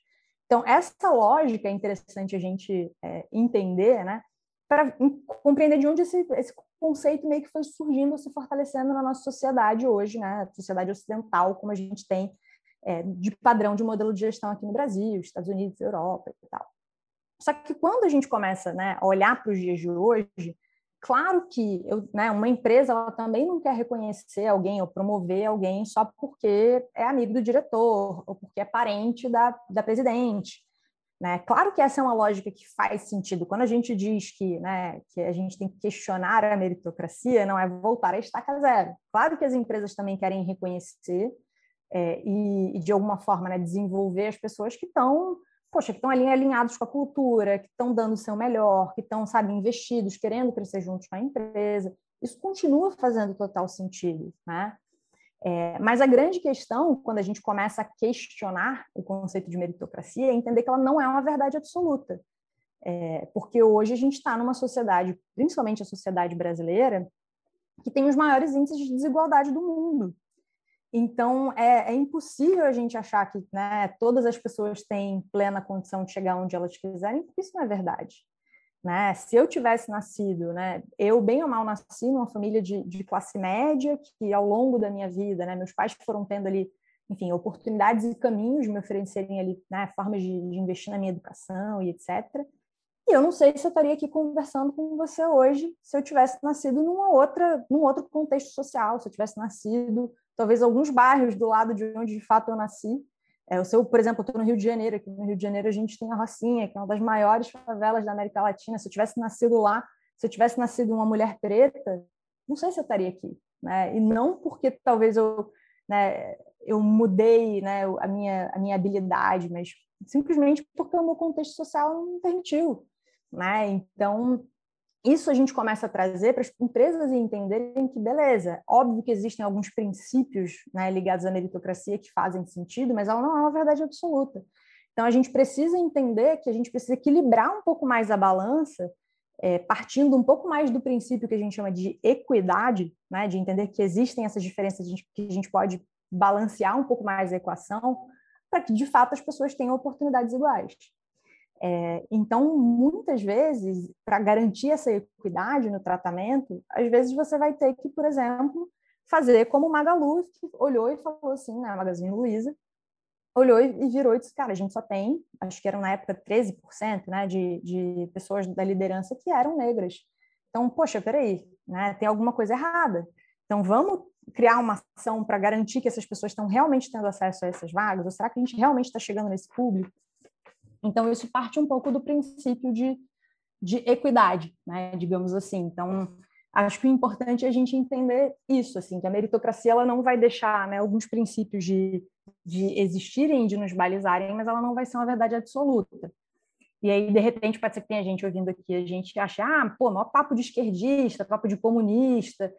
Então, essa lógica é interessante a gente é, entender, né? Para compreender de onde esse, esse, conceito meio que foi surgindo, se fortalecendo na nossa sociedade hoje, né? Sociedade ocidental, como a gente tem é, de padrão de modelo de gestão aqui no Brasil, Estados Unidos, Europa e tal. Só que quando a gente começa né, a olhar para os dias de hoje, Claro que eu, né, uma empresa ela também não quer reconhecer alguém ou promover alguém só porque é amigo do diretor ou porque é parente da, da presidente. Né? Claro que essa é uma lógica que faz sentido. Quando a gente diz que, né, que a gente tem que questionar a meritocracia, não é voltar a estaca zero. Claro que as empresas também querem reconhecer é, e, e, de alguma forma, né, desenvolver as pessoas que estão poxa, que estão ali alinhados com a cultura, que estão dando o seu melhor, que estão, sabe, investidos, querendo crescer juntos com a empresa. Isso continua fazendo total sentido, né? É, mas a grande questão, quando a gente começa a questionar o conceito de meritocracia, é entender que ela não é uma verdade absoluta. É, porque hoje a gente está numa sociedade, principalmente a sociedade brasileira, que tem os maiores índices de desigualdade do mundo. Então, é, é, impossível a gente achar que né, todas as pessoas têm plena condição de chegar onde elas quiserem, porque isso não é verdade. Né? Se eu tivesse nascido, né, eu bem ou mal nasci numa família de, de classe média, que ao longo da minha vida, né, meus pais foram tendo ali, enfim, oportunidades e caminhos me oferecerem ali, né, formas de, de investir na minha educação e etc. E eu não sei se eu estaria aqui conversando com você hoje se eu tivesse nascido numa outra, num outro contexto social, se eu tivesse nascido talvez alguns bairros do lado de onde de fato eu nasci. É, o seu, por exemplo, eu estou no Rio de Janeiro, aqui no Rio de Janeiro a gente tem a Rocinha, que é uma das maiores favelas da América Latina. Se eu tivesse nascido lá, se eu tivesse nascido uma mulher preta, não sei se eu estaria aqui, né? E não porque talvez eu, né, eu mudei, né, a minha a minha habilidade, mas simplesmente porque o meu contexto social não permitiu, né? Então, isso a gente começa a trazer para as empresas entenderem que, beleza, óbvio que existem alguns princípios né, ligados à meritocracia que fazem sentido, mas ela não é uma verdade absoluta. Então, a gente precisa entender que a gente precisa equilibrar um pouco mais a balança, é, partindo um pouco mais do princípio que a gente chama de equidade, né, de entender que existem essas diferenças, que a gente pode balancear um pouco mais a equação, para que, de fato, as pessoas tenham oportunidades iguais. É, então, muitas vezes, para garantir essa equidade no tratamento, às vezes você vai ter que, por exemplo, fazer como Magalu, que olhou e falou assim, na Magazine Luiza, olhou e virou e disse, cara, a gente só tem, acho que eram na época 13% né, de, de pessoas da liderança que eram negras. Então, poxa, peraí, né, tem alguma coisa errada. Então, vamos criar uma ação para garantir que essas pessoas estão realmente tendo acesso a essas vagas? Ou será que a gente realmente está chegando nesse público? Então, isso parte um pouco do princípio de, de equidade, né, digamos assim. Então, acho que o importante é a gente entender isso, assim, que a meritocracia ela não vai deixar né, alguns princípios de, de existirem, de nos balizarem, mas ela não vai ser uma verdade absoluta. E aí, de repente, pode ser que tenha gente ouvindo aqui, a gente acha, ah, pô, maior papo de esquerdista, papo de comunista.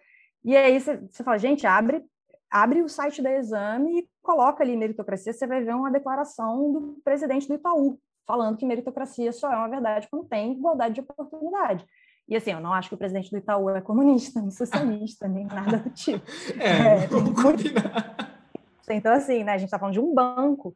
E aí você, fala, gente, abre, abre o site da Exame e coloca ali meritocracia, você vai ver uma declaração do presidente do Itaú, falando que meritocracia só é uma verdade quando tem igualdade de oportunidade. E assim, eu não acho que o presidente do Itaú é comunista, nem socialista, nem nada do tipo. É, é vamos combinar. Então, assim, né, a gente está falando de um banco.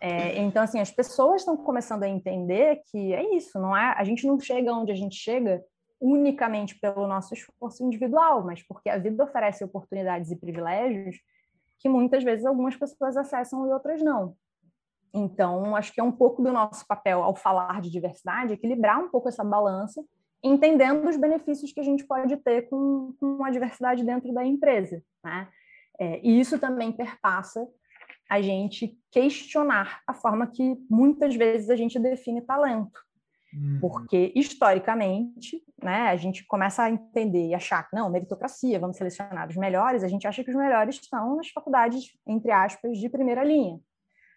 É, então, assim, as pessoas estão começando a entender que é isso, não é? A gente não chega onde a gente chega unicamente pelo nosso esforço individual, mas porque a vida oferece oportunidades e privilégios que muitas vezes algumas pessoas acessam e outras não. Então, acho que é um pouco do nosso papel ao falar de diversidade, equilibrar um pouco essa balança entendendo os benefícios que a gente pode ter com, com a diversidade dentro da empresa. Né? É, e isso também perpassa a gente questionar a forma que muitas vezes a gente define talento. Uhum. Porque, historicamente, né, a gente começa a entender e achar que, não, meritocracia, vamos selecionar os melhores, a gente acha que os melhores estão nas faculdades, entre aspas, de primeira linha.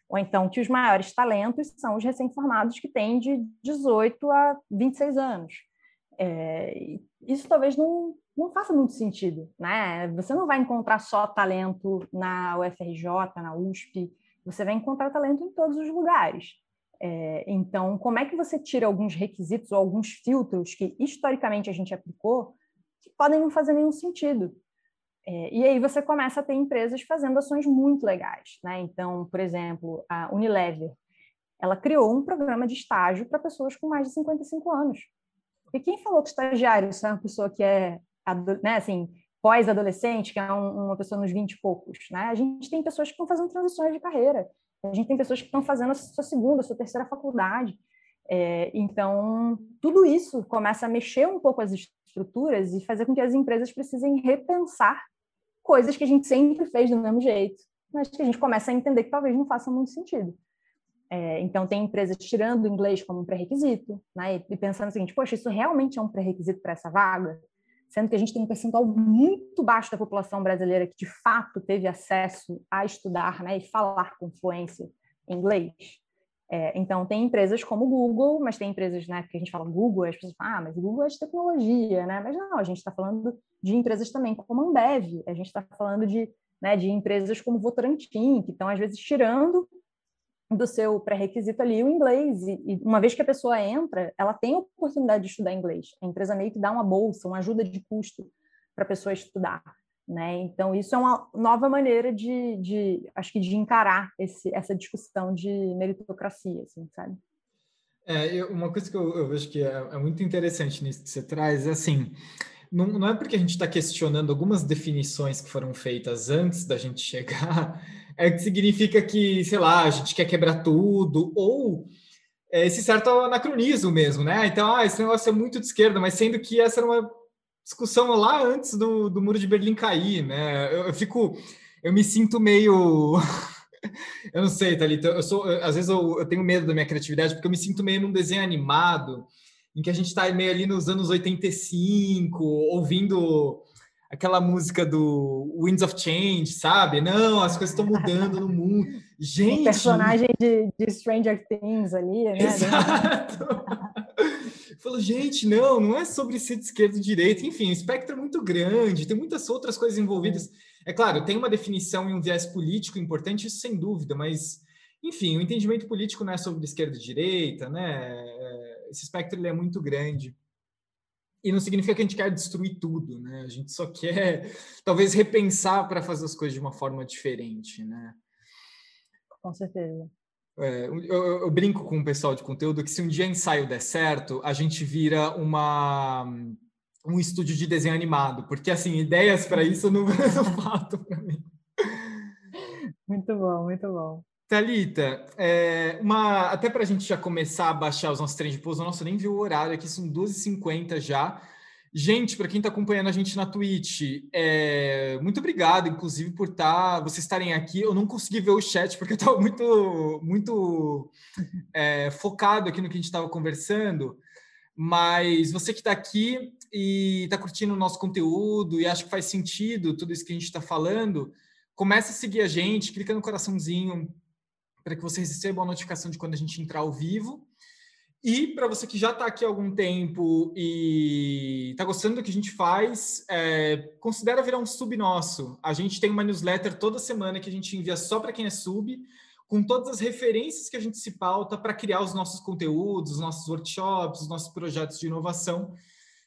Ou então que os maiores talentos são os recém-formados que têm de 18 a 26 anos. É, isso talvez não, não faça muito sentido, né? Você não vai encontrar só talento na UFRJ, na USP, você vai encontrar talento em todos os lugares. É, então, como é que você tira alguns requisitos ou alguns filtros que historicamente a gente aplicou que podem não fazer nenhum sentido? É, e aí você começa a ter empresas fazendo ações muito legais, né? Então, por exemplo, a Unilever, ela criou um programa de estágio para pessoas com mais de 55 anos. E quem falou que estagiário é uma pessoa que é, né, assim, pós-adolescente, que é um, uma pessoa nos 20 e poucos, né? A gente tem pessoas que estão fazendo transições de carreira. A gente tem pessoas que estão fazendo a sua segunda, a sua terceira faculdade. É, então, tudo isso começa a mexer um pouco as estruturas e fazer com que as empresas precisem repensar coisas que a gente sempre fez do mesmo jeito, mas que a gente começa a entender que talvez não faça muito sentido. É, então, tem empresas tirando o inglês como um pré-requisito, né? E pensando o seguinte, poxa, isso realmente é um pré-requisito para essa vaga? Sendo que a gente tem um percentual muito baixo da população brasileira que, de fato, teve acesso a estudar né, e falar com fluência em inglês. É, então, tem empresas como o Google, mas tem empresas, né, que a gente fala Google, as pessoas falam, ah, mas Google é de tecnologia, né? Mas não, a gente está falando de empresas também como a Ambev, a gente está falando de, né, de empresas como Votorantim, que estão, às vezes, tirando do seu pré-requisito ali o inglês. E, e, uma vez que a pessoa entra, ela tem a oportunidade de estudar inglês. A empresa meio que dá uma bolsa, uma ajuda de custo para a pessoa estudar. Né? Então, isso é uma nova maneira de, de acho que, de encarar esse, essa discussão de meritocracia, assim, sabe? É, uma coisa que eu, eu vejo que é, é, muito interessante nisso que você traz é assim, não, não é porque a gente está questionando algumas definições que foram feitas antes da gente chegar é que significa que, sei lá, a gente quer quebrar tudo, ou é esse certo anacronismo mesmo, né? Então, ah, esse negócio é muito de esquerda, mas sendo que essa era uma discussão lá antes do, do muro de Berlim cair, né? Eu, eu fico, eu me sinto meio. eu não sei, Thalita, eu sou, às vezes eu, eu tenho medo da minha criatividade, porque eu me sinto meio num desenho animado, em que a gente está meio ali nos anos 85, ouvindo aquela música do Winds of Change, sabe? Não, as coisas estão mudando no mundo. Gente! Um personagem de, de, Stranger Things ali, né? Exato! Falou, gente, não, não é sobre ser de esquerda e direita, enfim, o espectro é muito grande, tem muitas outras coisas envolvidas. É claro, tem uma definição e um viés político importante, isso sem dúvida, mas enfim, o entendimento político não é sobre esquerda e direita, né? É, esse espectro ele é muito grande. E não significa que a gente quer destruir tudo, né? A gente só quer, talvez, repensar para fazer as coisas de uma forma diferente, né? Com certeza. É, eu, eu, brinco com o pessoal de conteúdo que se um dia ensaio der certo, a gente vira uma um estúdio de desenho animado, porque assim, ideias para isso não, não faltam para mim. Muito bom, muito bom. Thalita, é, uma, até para a gente já começar a baixar os nossos trens de pouso, nossa, eu nem vi o horário aqui, são 12h50 já. Gente, para quem está acompanhando a gente na Twitch, é, muito obrigado, inclusive, por tá, vocês estarem aqui. Eu não consegui ver o chat porque eu estava muito, muito é, focado aqui no que a gente estava conversando. Mas você que está aqui e está curtindo o nosso conteúdo e acha que faz sentido tudo isso que a gente está falando, comece a seguir a gente, clica no coraçãozinho, para que você receba a notificação de quando a gente entrar ao vivo. E para você que já está aqui há algum tempo e está gostando do que a gente faz, é, considera virar um sub nosso. A gente tem uma newsletter toda semana que a gente envia só para quem é sub, com todas as referências que a gente se pauta para criar os nossos conteúdos, os nossos workshops, os nossos projetos de inovação.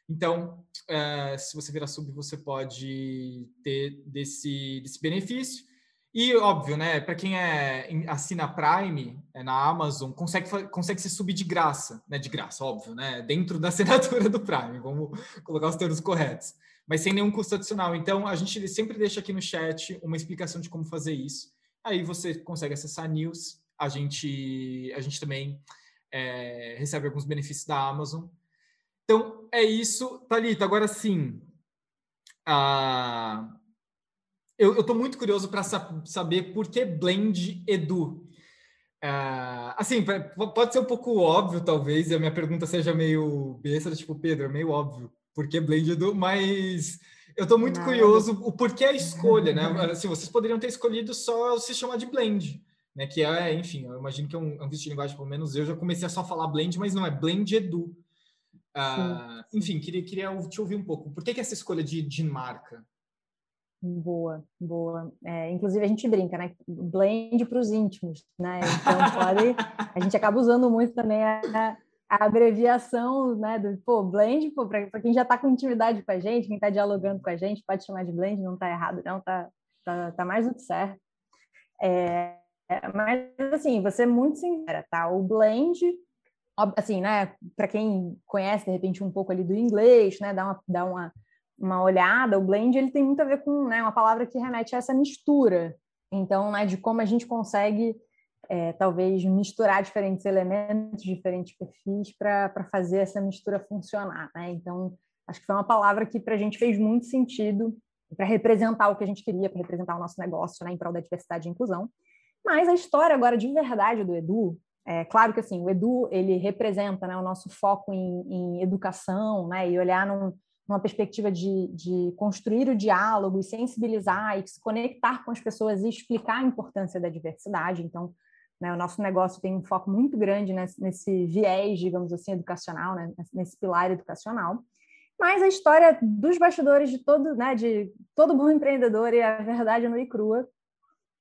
Então, é, se você virar sub, você pode ter desse, desse benefício. E óbvio, né? Para quem é assina Prime é, na Amazon, consegue, consegue se subir de graça, né? De graça, óbvio, né? Dentro da assinatura do Prime, vamos colocar os termos corretos, mas sem nenhum custo adicional. Então, a gente sempre deixa aqui no chat uma explicação de como fazer isso. Aí você consegue acessar news. A gente, a gente também é, recebe alguns benefícios da Amazon. Então, é isso. Thalita, agora sim. A eu estou muito curioso para sa saber por que Blend Edu. Uh, assim, pode ser um pouco óbvio, talvez, e a minha pergunta seja meio besta, tipo, Pedro, é meio óbvio, por que Blend Edu, mas eu estou muito Não. curioso o porquê a escolha, né? Assim, vocês poderiam ter escolhido só se chamar de Blend, né? Que é, enfim, eu imagino que é um, é um vício de linguagem, pelo menos eu já comecei a só falar Blend, mas não é Blend Edu. Uh, enfim, queria, queria te ouvir um pouco. Por que, que essa escolha de, de marca? Boa, boa. É, inclusive a gente brinca, né? Blend para os íntimos, né? Então pode, a gente acaba usando muito também a, a abreviação, né? Do pô, blend, pô, para quem já está com intimidade com a gente, quem está dialogando com a gente, pode chamar de blend, não está errado, não, tá, tá, tá mais do que certo. É, mas assim, você é muito sincera, tá? O blend, assim, né? Para quem conhece de repente um pouco ali do inglês, né? Dá uma, dá uma uma olhada, o blend ele tem muito a ver com né, uma palavra que remete a essa mistura. Então, né, de como a gente consegue é, talvez misturar diferentes elementos, diferentes perfis para fazer essa mistura funcionar. Né? Então, acho que foi uma palavra que para a gente fez muito sentido para representar o que a gente queria, para representar o nosso negócio né, em prol da diversidade e inclusão. Mas a história agora de verdade do Edu, é claro que assim, o Edu ele representa né, o nosso foco em, em educação né, e olhar num, uma perspectiva de, de construir o diálogo e sensibilizar e se conectar com as pessoas e explicar a importância da diversidade. Então, né, o nosso negócio tem um foco muito grande nesse, nesse viés, digamos assim, educacional, né, nesse pilar educacional. Mas a história dos bastidores de todo, né, de todo bom empreendedor e a verdade no e crua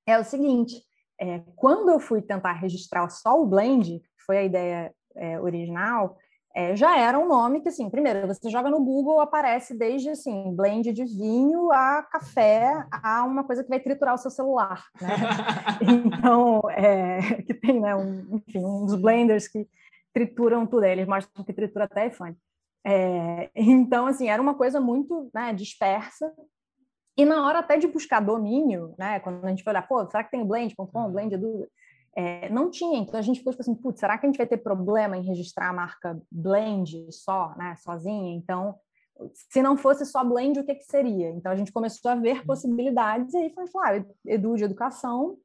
é o seguinte: é, quando eu fui tentar registrar só o blend, que foi a ideia é, original, é, já era um nome que, assim, primeiro, você joga no Google, aparece desde, assim, blend de vinho a café, a uma coisa que vai triturar o seu celular, né? Então, é, que tem, né, um, enfim, uns blenders que trituram tudo, eles mostram que tritura até iPhone. É, então, assim, era uma coisa muito né, dispersa, e na hora até de buscar domínio, né, quando a gente foi olhar, pô, será que tem o blend.com, blend do é, não tinha, então a gente ficou tipo assim, putz, será que a gente vai ter problema em registrar a marca Blend só, né, sozinha? Então, se não fosse só Blend, o que, que seria? Então a gente começou a ver uhum. possibilidades e aí foi falar, ah, Edu de Educação,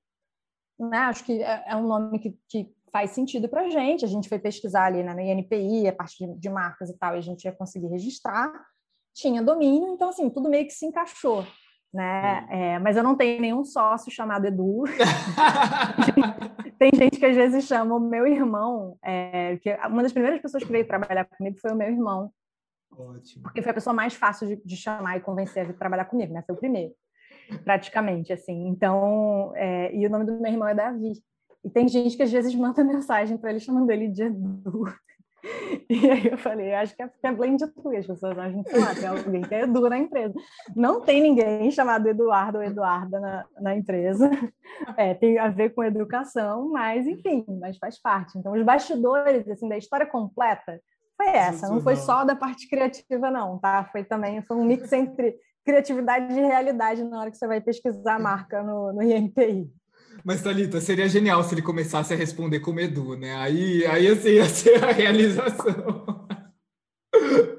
né, acho que é, é um nome que, que faz sentido para a gente, a gente foi pesquisar ali né, no INPI, a parte de, de marcas e tal, e a gente ia conseguir registrar, tinha domínio, então assim, tudo meio que se encaixou né? É, mas eu não tenho nenhum sócio chamado Edu. Tem gente que às vezes chama o meu irmão, é, que uma das primeiras pessoas que veio trabalhar comigo foi o meu irmão. Ótimo. Porque foi a pessoa mais fácil de, de chamar e convencer a vir trabalhar comigo, né? Foi o primeiro, praticamente, assim. Então, é, e o nome do meu irmão é Davi. E tem gente que às vezes manda mensagem para ele chamando ele de Edu. E aí eu falei, acho que é porque é blend de as pessoas acham que lá, tem alguém que é Edu na empresa. Não tem ninguém chamado Eduardo ou Eduarda na, na empresa. É, tem a ver com educação, mas enfim, mas faz parte. Então, os bastidores assim, da história completa foi essa, não foi só da parte criativa, não, tá? Foi também foi um mix entre criatividade e realidade na hora que você vai pesquisar a marca no, no INPI. Mas, Thalita, seria genial se ele começasse a responder como Edu, né? Aí, aí assim, ia ser a realização.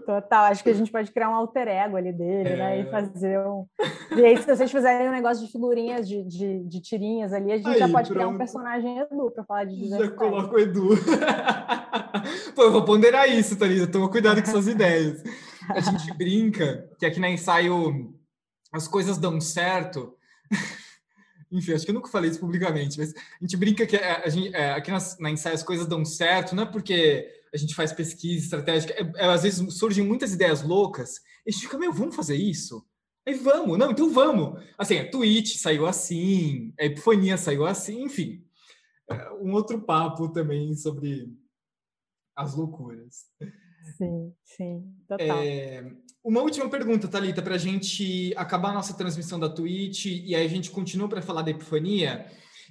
Total, acho que a gente pode criar um alter ego ali dele, é... né? E fazer um. E aí, se vocês fizerem um negócio de figurinhas, de, de, de tirinhas ali, a gente aí, já pode pronto. criar um personagem Edu para falar de Já coloca o Edu. Pô, eu vou ponderar isso, Thalita. Toma cuidado com suas ideias. A gente brinca que aqui na ensaio as coisas dão certo. Enfim, acho que eu nunca falei isso publicamente, mas a gente brinca que a, gente, é, aqui na, na ensaio as coisas dão certo, não é porque a gente faz pesquisa estratégica, é, é, às vezes surgem muitas ideias loucas, e a gente fica, meu, vamos fazer isso? Aí vamos, não, então vamos. Assim, a Twitch saiu assim, a Epifonia saiu assim, enfim. É um outro papo também sobre as loucuras. Sim, sim, total. É, uma última pergunta, Thalita, para a gente acabar a nossa transmissão da Twitch e aí a gente continua para falar da Epifania.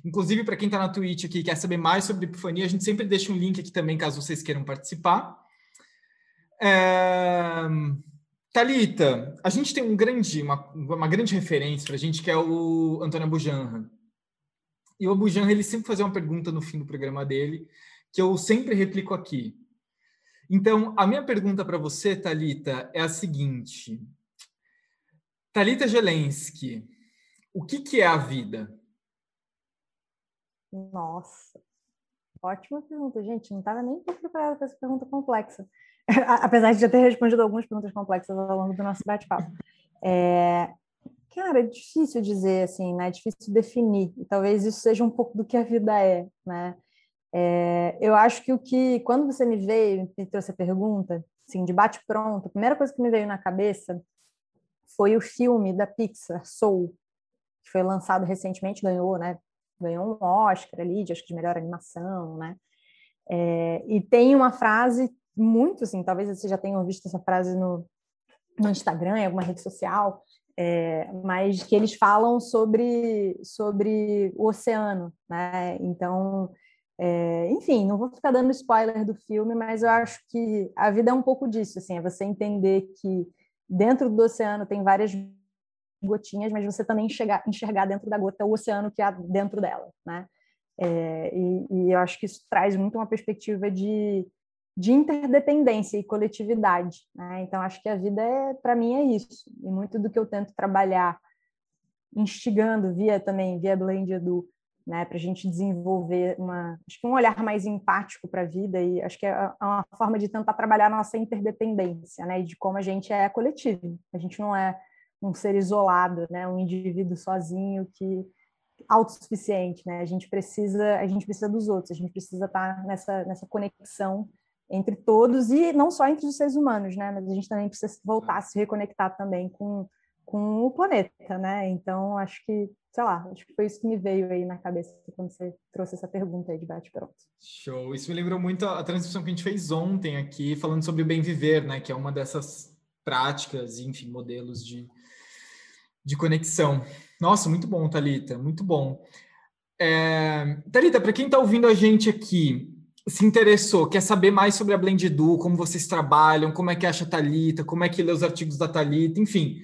Inclusive, para quem está na Twitch aqui e quer saber mais sobre Epifania, a gente sempre deixa um link aqui também, caso vocês queiram participar. É... Talita, a gente tem um grande, uma, uma grande referência para a gente que é o Antônio Abujanra. E o Abujanra ele sempre fazia uma pergunta no fim do programa dele que eu sempre replico aqui. Então, a minha pergunta para você, Talita, é a seguinte: Talita Gelensky, o que, que é a vida? Nossa, ótima pergunta, gente. Não estava nem preparada para essa pergunta complexa, apesar de já ter respondido algumas perguntas complexas ao longo do nosso bate-papo. É, cara, é difícil dizer assim, né? É difícil definir. Talvez isso seja um pouco do que a vida é, né? É, eu acho que o que, quando você me veio, me trouxe a pergunta, assim, de bate pronto, a primeira coisa que me veio na cabeça foi o filme da Pixar, Soul, que foi lançado recentemente, ganhou, né? Ganhou um Oscar ali, de, acho que de melhor animação, né? É, e tem uma frase muito, assim, talvez vocês já tenham visto essa frase no, no Instagram, em alguma rede social, é, mas que eles falam sobre, sobre o oceano, né? Então, é, enfim, não vou ficar dando spoiler do filme, mas eu acho que a vida é um pouco disso, assim, é você entender que dentro do oceano tem várias gotinhas, mas você também enxergar, enxergar dentro da gota o oceano que há dentro dela, né? É, e, e, eu acho que isso traz muito uma perspectiva de, de interdependência e coletividade, né? Então acho que a vida é, para mim, é isso. E muito do que eu tento trabalhar, instigando via também via Blend Edu, né, para a gente desenvolver uma, acho que um olhar mais empático para a vida e acho que é, é uma forma de tentar trabalhar a nossa interdependência, né, e de como a gente é coletivo. A gente não é um ser isolado, né, um indivíduo sozinho que autossuficiente, né? A gente precisa, a gente precisa dos outros, a gente precisa estar tá nessa nessa conexão entre todos e não só entre os seres humanos, né? Mas a gente também precisa voltar a se reconectar também com com o planeta, né? Então, acho que, sei lá, acho que foi isso que me veio aí na cabeça quando você trouxe essa pergunta aí de bate-pronto. Show! Isso me lembrou muito a, transmissão que a gente fez ontem aqui, falando sobre o bem viver, né? Que é uma dessas práticas, enfim, modelos de, de conexão. Nossa, muito bom, Talita, muito bom. É, Talita, para quem está ouvindo a gente aqui, se interessou, quer saber mais sobre a Blend Edu, como vocês trabalham, como é que acha a Talita, como é que lê os artigos da Talita, enfim,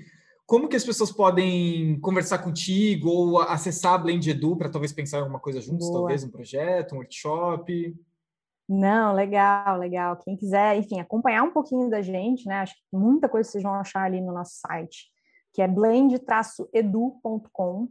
como que as pessoas podem conversar contigo ou acessar a Blend Edu para talvez pensar em alguma coisa juntos, Boa. talvez um projeto, um workshop? Não, legal, legal. Quem quiser, enfim, acompanhar um pouquinho da gente, né? Acho que muita coisa vocês vão achar ali no nosso site, que é blend-edu.com.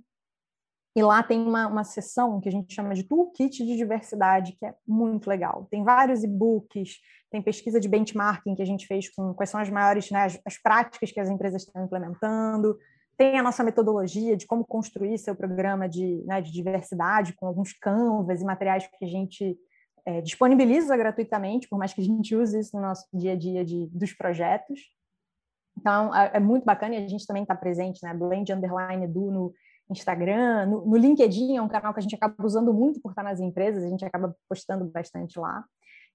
E lá tem uma, uma seção que a gente chama de Toolkit de Diversidade, que é muito legal. Tem vários e-books, tem pesquisa de benchmarking que a gente fez com quais são as maiores, né, as, as práticas que as empresas estão implementando, tem a nossa metodologia de como construir seu programa de, né, de diversidade, com alguns canvas e materiais que a gente é, disponibiliza gratuitamente, por mais que a gente use isso no nosso dia a dia de, dos projetos. Então, é, é muito bacana e a gente também está presente, né? Blend Underline Edu no Instagram, no, no, LinkedIn é um canal que a gente acaba usando muito por estar nas empresas, a gente acaba postando bastante lá.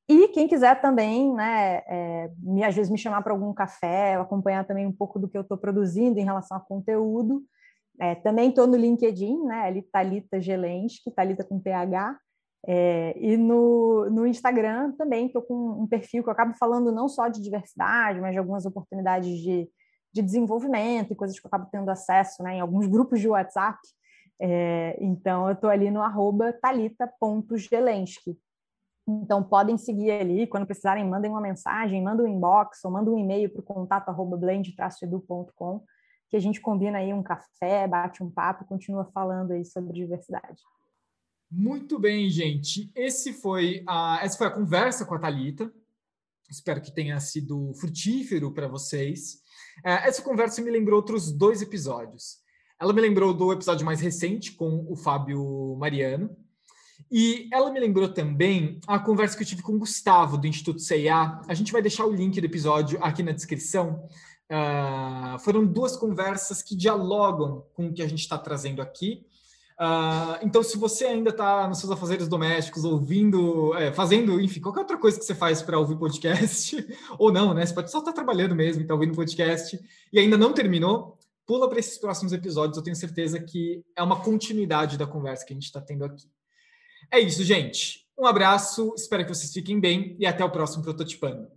E quem quiser também, né, é, me, às vezes me chamar para algum café, acompanhar também um pouco do que eu estou produzindo em relação a conteúdo. É, também estou no LinkedIn, né, ali Thalita Gelensky, Thalita com PH, é, e no, no Instagram também estou com um perfil que eu acabo falando não só de diversidade, mas de algumas oportunidades de, de desenvolvimento e coisas que eu acabo tendo acesso né, em alguns grupos de WhatsApp. É, então, eu estou ali no arroba talita.gelensky. Então, podem seguir ali. Quando precisarem, mandem uma mensagem, mandem um inbox ou mandem um e-mail para o contato arroba blend-edu.com, que a gente combina aí um café, bate um papo continua falando aí sobre diversidade. Muito bem, gente. Esse foi a, essa foi a conversa com a Talita. Espero que tenha sido frutífero para vocês. É, essa conversa me lembrou outros dois episódios. Ela me lembrou do episódio mais recente com o Fábio Mariano. E ela me lembrou também a conversa que eu tive com o Gustavo, do Instituto CIA. A gente vai deixar o link do episódio aqui na descrição. Uh, foram duas conversas que dialogam com o que a gente está trazendo aqui. Uh, então, se você ainda está nos seus afazeres domésticos, ouvindo, é, fazendo, enfim, qualquer outra coisa que você faz para ouvir podcast, ou não, né? Você pode só estar tá trabalhando mesmo, está ouvindo podcast e ainda não terminou, pula para esses próximos episódios. Eu tenho certeza que é uma continuidade da conversa que a gente está tendo aqui. É isso, gente. Um abraço, espero que vocês fiquem bem e até o próximo Prototipando.